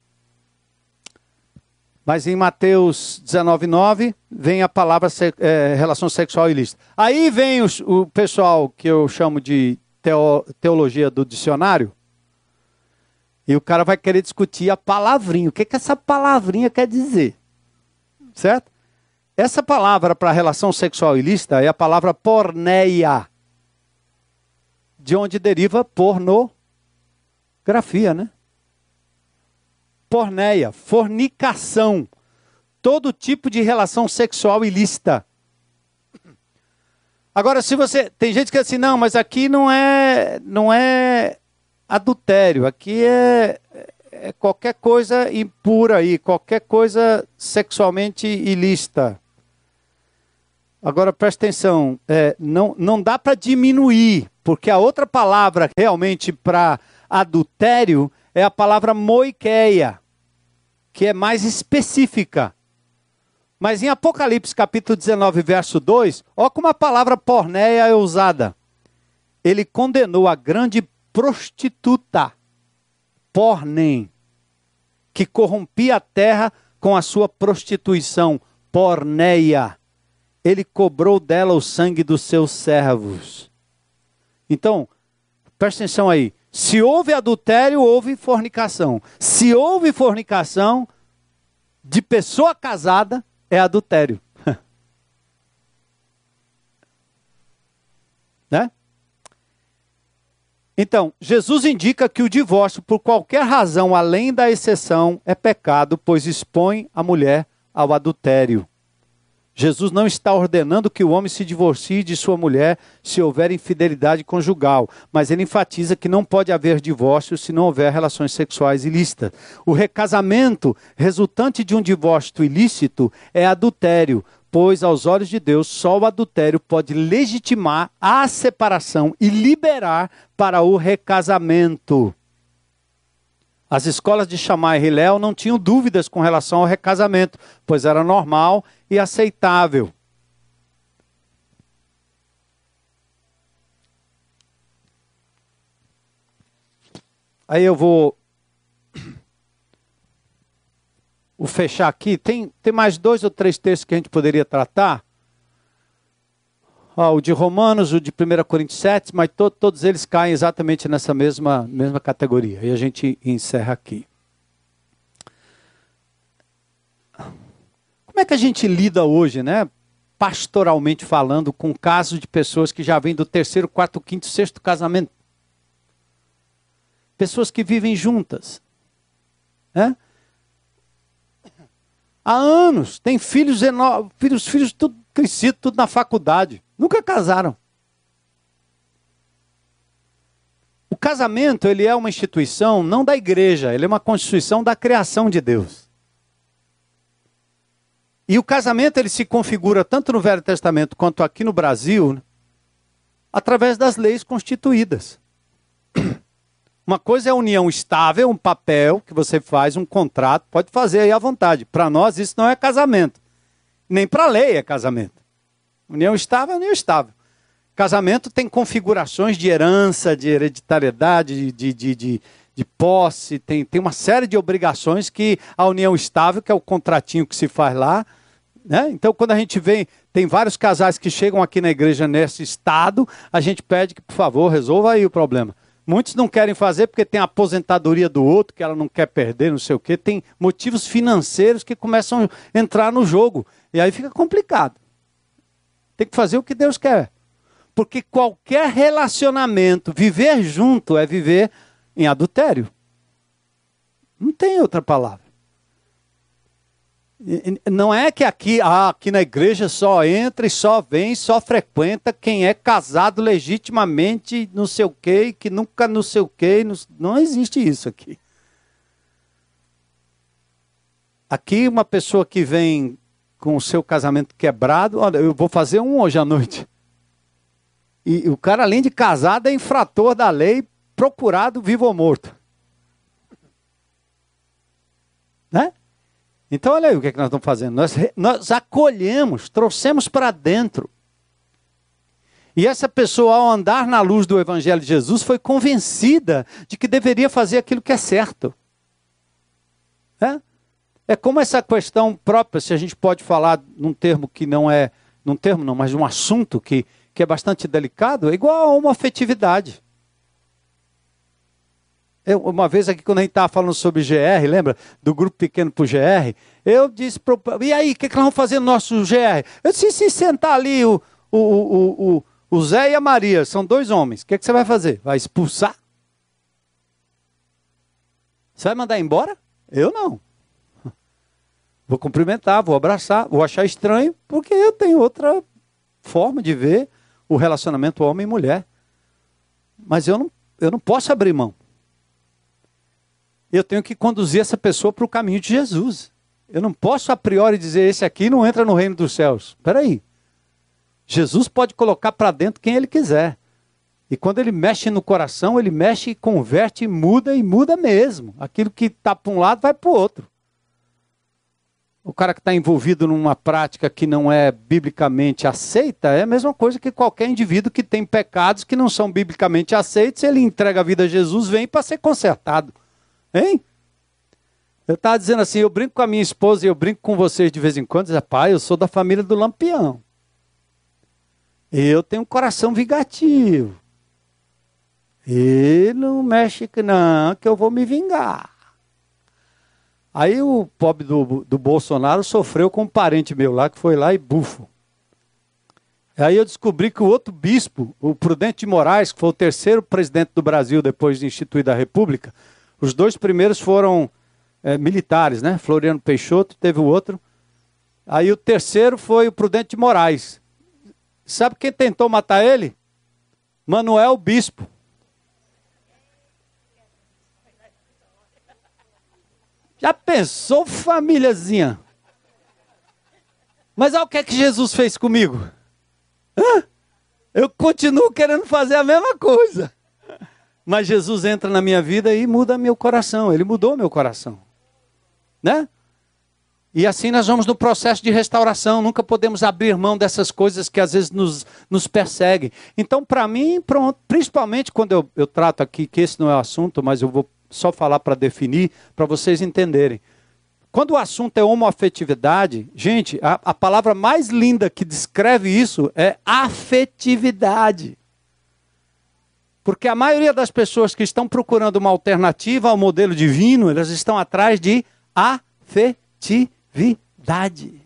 Mas em Mateus 19,9 vem a palavra é, relação sexual ilícita. Aí vem os, o pessoal que eu chamo de teo, teologia do dicionário. E o cara vai querer discutir a palavrinha. O que, que essa palavrinha quer dizer? Certo? Essa palavra para relação sexual ilícita é a palavra porneia, de onde deriva pornografia, né? Porneia, fornicação, todo tipo de relação sexual ilícita. Agora, se você tem gente que diz assim, não, mas aqui não é, não é adultério, aqui é, é qualquer coisa impura aí, qualquer coisa sexualmente ilícita. Agora presta atenção, é, não, não dá para diminuir, porque a outra palavra realmente para adultério é a palavra moiqueia, que é mais específica. Mas em Apocalipse capítulo 19, verso 2, olha como a palavra pornéia é usada. Ele condenou a grande prostituta, pornem, que corrompia a terra com a sua prostituição, porneia ele cobrou dela o sangue dos seus servos. Então, preste atenção aí. Se houve adultério, houve fornicação. Se houve fornicação de pessoa casada, é adultério. (laughs) né? Então, Jesus indica que o divórcio, por qualquer razão além da exceção, é pecado, pois expõe a mulher ao adultério. Jesus não está ordenando que o homem se divorcie de sua mulher se houver infidelidade conjugal, mas ele enfatiza que não pode haver divórcio se não houver relações sexuais ilícitas. O recasamento resultante de um divórcio ilícito é adultério, pois aos olhos de Deus só o adultério pode legitimar a separação e liberar para o recasamento. As escolas de Shammai e Hillel não tinham dúvidas com relação ao recasamento, pois era normal e aceitável. Aí eu vou, (coughs) vou fechar aqui. Tem, tem mais dois ou três textos que a gente poderia tratar. O de Romanos, o de 1 Coríntios 7, mas to, todos eles caem exatamente nessa mesma, mesma categoria. E a gente encerra aqui. Como é que a gente lida hoje, né? pastoralmente falando, com casos de pessoas que já vêm do terceiro, quarto, quinto, sexto casamento. Pessoas que vivem juntas. Né? Há anos, tem filhos enormes, filhos, filhos tudo crescido, tudo na faculdade. Nunca casaram. O casamento, ele é uma instituição não da igreja, ele é uma constituição da criação de Deus. E o casamento ele se configura tanto no Velho Testamento quanto aqui no Brasil através das leis constituídas. (clears throat) Uma coisa é a união estável, um papel que você faz, um contrato, pode fazer aí à vontade. Para nós isso não é casamento. Nem para a lei é casamento. União estável união estável. Casamento tem configurações de herança, de hereditariedade, de, de, de, de posse, tem, tem uma série de obrigações que a união estável, que é o contratinho que se faz lá. Né? Então, quando a gente vem, tem vários casais que chegam aqui na igreja nesse estado, a gente pede que, por favor, resolva aí o problema. Muitos não querem fazer porque tem a aposentadoria do outro, que ela não quer perder, não sei o quê. Tem motivos financeiros que começam a entrar no jogo. E aí fica complicado. Tem que fazer o que Deus quer. Porque qualquer relacionamento, viver junto é viver em adultério. Não tem outra palavra. Não é que aqui, ah, aqui na igreja só entra e só vem, só frequenta quem é casado legitimamente, não sei o quê, que nunca não sei o quê. Não, não existe isso aqui. Aqui, uma pessoa que vem com o seu casamento quebrado, olha, eu vou fazer um hoje à noite. E o cara, além de casado, é infrator da lei, procurado vivo ou morto. Né? Então, olha aí o que, é que nós estamos fazendo. Nós, nós acolhemos, trouxemos para dentro. E essa pessoa, ao andar na luz do Evangelho de Jesus, foi convencida de que deveria fazer aquilo que é certo. É, é como essa questão própria, se a gente pode falar num termo que não é, num termo não, mas um assunto que, que é bastante delicado, é igual a uma afetividade. Eu, uma vez aqui, quando a gente estava falando sobre GR, lembra? Do grupo pequeno para o GR, eu disse, pro, e aí, o que, que nós vamos fazer no nosso GR? Eu disse, se sentar ali o, o, o, o, o Zé e a Maria, são dois homens, o que, que você vai fazer? Vai expulsar? Você vai mandar embora? Eu não. Vou cumprimentar, vou abraçar, vou achar estranho, porque eu tenho outra forma de ver o relacionamento homem e mulher. Mas eu não, eu não posso abrir mão eu tenho que conduzir essa pessoa para o caminho de Jesus. Eu não posso a priori dizer esse aqui não entra no reino dos céus. Espera aí. Jesus pode colocar para dentro quem ele quiser. E quando ele mexe no coração, ele mexe e converte, e muda e muda mesmo. Aquilo que está para um lado vai para o outro. O cara que está envolvido numa prática que não é biblicamente aceita é a mesma coisa que qualquer indivíduo que tem pecados que não são biblicamente aceitos. Ele entrega a vida a Jesus, vem para ser consertado. Hein? Eu estava dizendo assim, eu brinco com a minha esposa e eu brinco com vocês de vez em quando, diz, pai, eu sou da família do Lampião. Eu tenho um coração vingativo. E não mexe que não, que eu vou me vingar. Aí o pobre do, do Bolsonaro sofreu com um parente meu lá, que foi lá e bufo. Aí eu descobri que o outro bispo, o Prudente de Moraes, que foi o terceiro presidente do Brasil depois de instituída a República, os dois primeiros foram é, militares, né? Floriano Peixoto, teve o outro. Aí o terceiro foi o Prudente de Moraes. Sabe quem tentou matar ele? Manuel Bispo. Já pensou, famíliazinha? Mas olha o que é que Jesus fez comigo. Hã? Eu continuo querendo fazer a mesma coisa. Mas Jesus entra na minha vida e muda meu coração. Ele mudou meu coração. Né? E assim nós vamos no processo de restauração. Nunca podemos abrir mão dessas coisas que às vezes nos, nos perseguem. Então, para mim, pronto, principalmente quando eu, eu trato aqui, que esse não é o assunto, mas eu vou só falar para definir, para vocês entenderem. Quando o assunto é homoafetividade, gente, a, a palavra mais linda que descreve isso é afetividade. Porque a maioria das pessoas que estão procurando uma alternativa ao modelo divino, elas estão atrás de afetividade.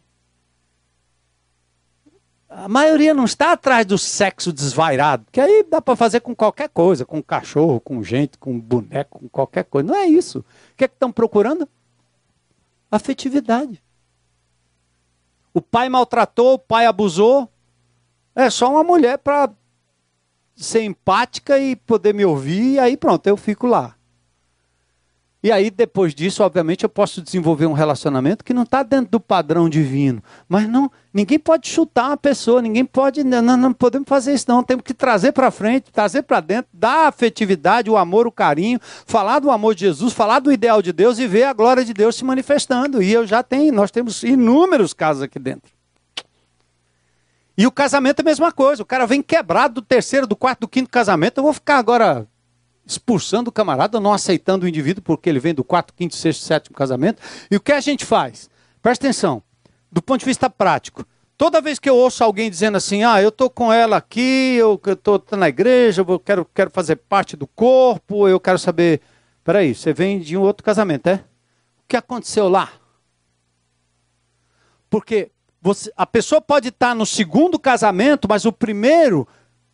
A maioria não está atrás do sexo desvairado, que aí dá para fazer com qualquer coisa, com cachorro, com gente, com boneco, com qualquer coisa. Não é isso. O que é que estão procurando? Afetividade. O pai maltratou, o pai abusou. É só uma mulher para ser empática e poder me ouvir, e aí pronto, eu fico lá. E aí, depois disso, obviamente, eu posso desenvolver um relacionamento que não está dentro do padrão divino. Mas não, ninguém pode chutar uma pessoa, ninguém pode. Não, não podemos fazer isso, não. Temos que trazer para frente, trazer para dentro, dar a afetividade, o amor, o carinho, falar do amor de Jesus, falar do ideal de Deus e ver a glória de Deus se manifestando. E eu já tenho, nós temos inúmeros casos aqui dentro. E o casamento é a mesma coisa. O cara vem quebrado do terceiro, do quarto, do quinto casamento. Eu vou ficar agora expulsando o camarada, não aceitando o indivíduo porque ele vem do quarto, quinto, sexto, sétimo casamento. E o que a gente faz? Presta atenção, do ponto de vista prático. Toda vez que eu ouço alguém dizendo assim, ah, eu estou com ela aqui, eu estou na igreja, eu quero, quero fazer parte do corpo, eu quero saber. Peraí, você vem de um outro casamento, é? O que aconteceu lá? Porque você, a pessoa pode estar no segundo casamento, mas o primeiro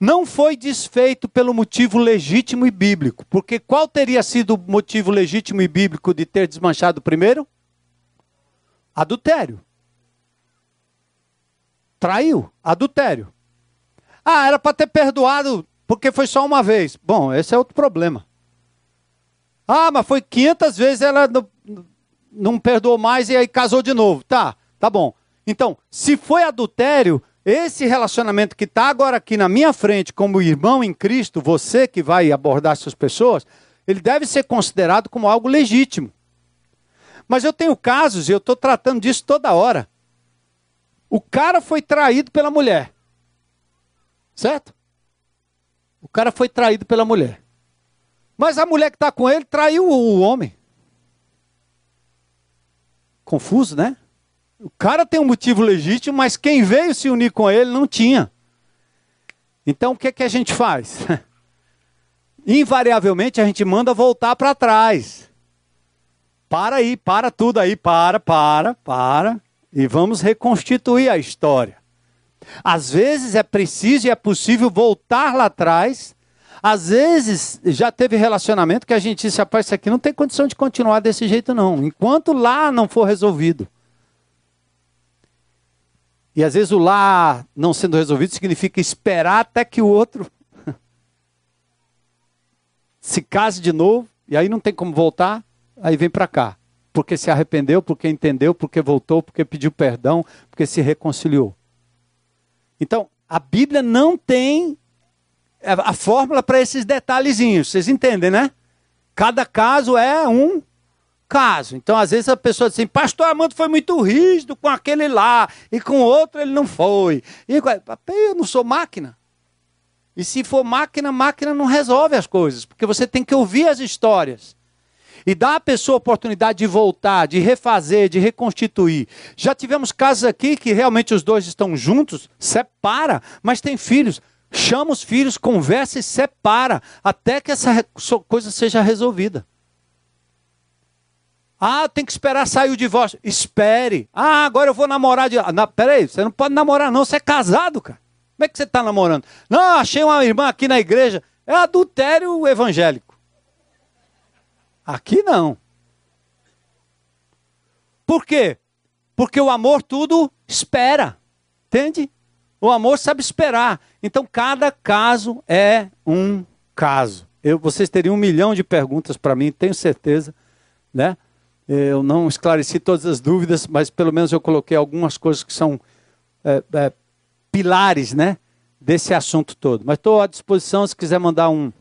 não foi desfeito pelo motivo legítimo e bíblico. Porque qual teria sido o motivo legítimo e bíblico de ter desmanchado primeiro? Adultério. Traiu, adultério. Ah, era para ter perdoado porque foi só uma vez. Bom, esse é outro problema. Ah, mas foi 500 vezes ela não, não perdoou mais e aí casou de novo. Tá, tá bom. Então, se foi adultério, esse relacionamento que está agora aqui na minha frente, como irmão em Cristo, você que vai abordar essas pessoas, ele deve ser considerado como algo legítimo. Mas eu tenho casos, e eu estou tratando disso toda hora. O cara foi traído pela mulher. Certo? O cara foi traído pela mulher. Mas a mulher que está com ele traiu o homem. Confuso, né? O cara tem um motivo legítimo, mas quem veio se unir com ele não tinha. Então o que, é que a gente faz? (laughs) Invariavelmente a gente manda voltar para trás. Para aí, para tudo aí, para, para, para. E vamos reconstituir a história. Às vezes é preciso e é possível voltar lá atrás. Às vezes já teve relacionamento que a gente disse, rapaz, isso aqui não tem condição de continuar desse jeito, não. Enquanto lá não for resolvido. E às vezes o lá não sendo resolvido significa esperar até que o outro (laughs) se case de novo, e aí não tem como voltar, aí vem para cá. Porque se arrependeu, porque entendeu, porque voltou, porque pediu perdão, porque se reconciliou. Então, a Bíblia não tem a fórmula para esses detalhezinhos. Vocês entendem, né? Cada caso é um caso. Então, às vezes a pessoa diz assim: Pastor Armando foi muito rígido com aquele lá, e com outro ele não foi. E eu não sou máquina. E se for máquina, máquina não resolve as coisas, porque você tem que ouvir as histórias. E dar à pessoa a oportunidade de voltar, de refazer, de reconstituir. Já tivemos casos aqui que realmente os dois estão juntos, separa, mas tem filhos. Chama os filhos, conversa e separa, até que essa coisa seja resolvida. Ah, tem que esperar sair o divórcio. Espere. Ah, agora eu vou namorar de. Não, peraí, você não pode namorar, não. Você é casado, cara. Como é que você está namorando? Não, achei uma irmã aqui na igreja. É adultério evangélico. Aqui não. Por quê? Porque o amor tudo espera. Entende? O amor sabe esperar. Então, cada caso é um caso. Eu, vocês teriam um milhão de perguntas para mim, tenho certeza. Né? Eu não esclareci todas as dúvidas, mas pelo menos eu coloquei algumas coisas que são é, é, pilares né, desse assunto todo. Mas estou à disposição, se quiser mandar um,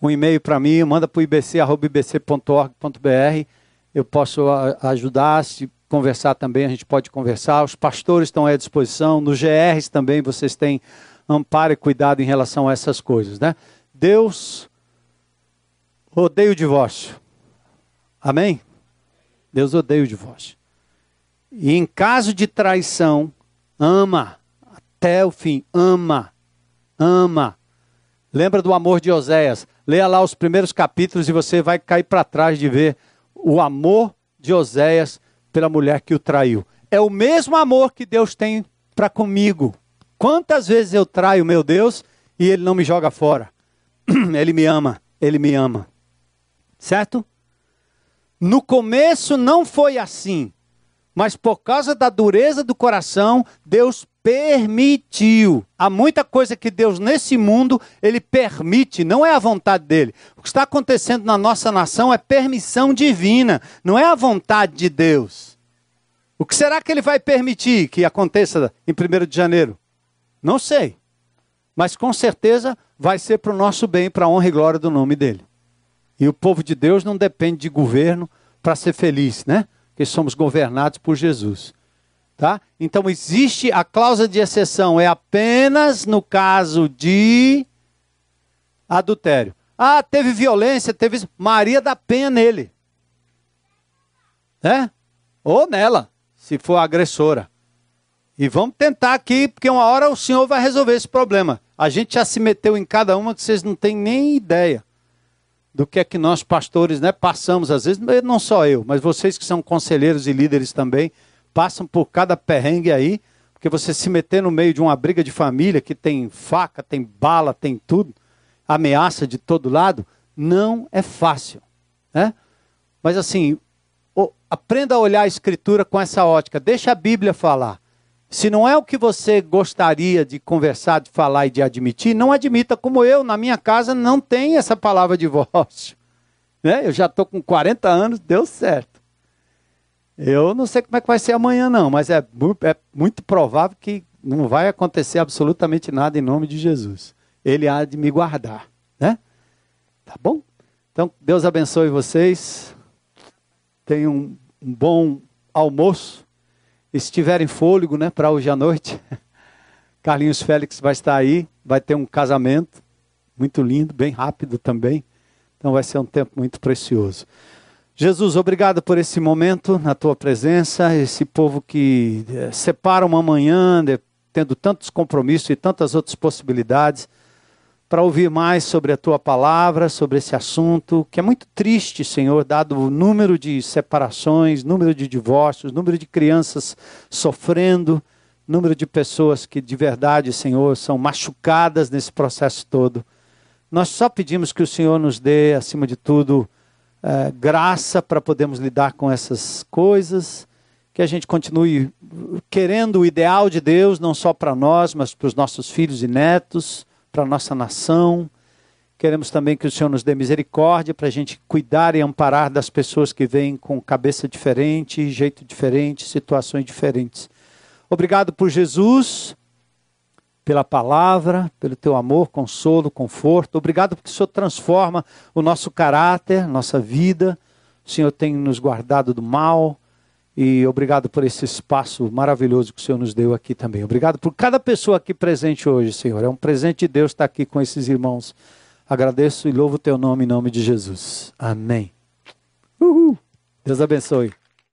um e-mail para mim, manda para o ibc.ibc.org.br. Eu posso ajudar, se conversar também, a gente pode conversar. Os pastores estão à disposição, nos GRs também vocês têm amparo e cuidado em relação a essas coisas. Né? Deus odeia o divórcio. Amém? Deus odeia o divórcio. E em caso de traição, ama até o fim, ama, ama. Lembra do amor de Oséias? Leia lá os primeiros capítulos e você vai cair para trás de ver o amor de Oséias pela mulher que o traiu. É o mesmo amor que Deus tem para comigo. Quantas vezes eu traio meu Deus e ele não me joga fora? (clears throat) Ele me ama, ele me ama. Certo? No começo não foi assim, mas por causa da dureza do coração, Deus permitiu. Há muita coisa que Deus nesse mundo ele permite, não é a vontade dele. O que está acontecendo na nossa nação é permissão divina, não é a vontade de Deus. O que será que ele vai permitir que aconteça em 1 de janeiro? Não sei. Mas com certeza vai ser para o nosso bem, para a honra e glória do nome dele. E o povo de Deus não depende de governo para ser feliz, né? Porque somos governados por Jesus. Tá? Então existe a cláusula de exceção, é apenas no caso de adultério. Ah, teve violência, teve. Maria dá penha nele. Né? Ou nela, se for agressora. E vamos tentar aqui, porque uma hora o Senhor vai resolver esse problema. A gente já se meteu em cada uma que vocês não têm nem ideia do que é que nós pastores né, passamos, às vezes, não só eu, mas vocês que são conselheiros e líderes também, passam por cada perrengue aí, porque você se meter no meio de uma briga de família que tem faca, tem bala, tem tudo, ameaça de todo lado, não é fácil. Né? Mas assim, aprenda a olhar a escritura com essa ótica, deixa a Bíblia falar. Se não é o que você gostaria de conversar, de falar e de admitir, não admita. Como eu, na minha casa, não tem essa palavra divórcio. (laughs) Né? Eu já estou com 40 anos, deu certo. Eu não sei como é que vai ser amanhã, não, mas é, é muito provável que não vai acontecer absolutamente nada em nome de Jesus. Ele há de me guardar. Né? Tá bom? Então, Deus abençoe vocês. Tenham um, um bom almoço estiverem fôlego, né, para hoje à noite. (laughs) Carlinhos Félix vai estar aí, vai ter um casamento muito lindo, bem rápido também. Então vai ser um tempo muito precioso. Jesus, obrigado por esse momento na tua presença, esse povo que é, separa uma manhã, tendo tantos compromissos e tantas outras possibilidades para ouvir mais sobre a tua palavra, sobre esse assunto, que é muito triste, Senhor, dado o número de separações, número de divórcios, número de crianças sofrendo, número de pessoas que de verdade, Senhor, são machucadas nesse processo todo. Nós só pedimos que o Senhor nos dê, acima de tudo, é, graça para podermos lidar com essas coisas, que a gente continue querendo o ideal de Deus, não só para nós, mas para os nossos filhos e netos para a nossa nação. Queremos também que o Senhor nos dê misericórdia para a gente cuidar e amparar das pessoas que vêm com cabeça diferente, jeito diferente, situações diferentes. Obrigado por Jesus, pela palavra, pelo teu amor, consolo, conforto. Obrigado porque o Senhor transforma o nosso caráter, nossa vida. O Senhor tem nos guardado do mal. E obrigado por esse espaço maravilhoso que o Senhor nos deu aqui também. Obrigado por cada pessoa aqui presente hoje, Senhor. É um presente de Deus estar aqui com esses irmãos. Agradeço e louvo o teu nome em nome de Jesus. Amém. Uhul. Deus abençoe.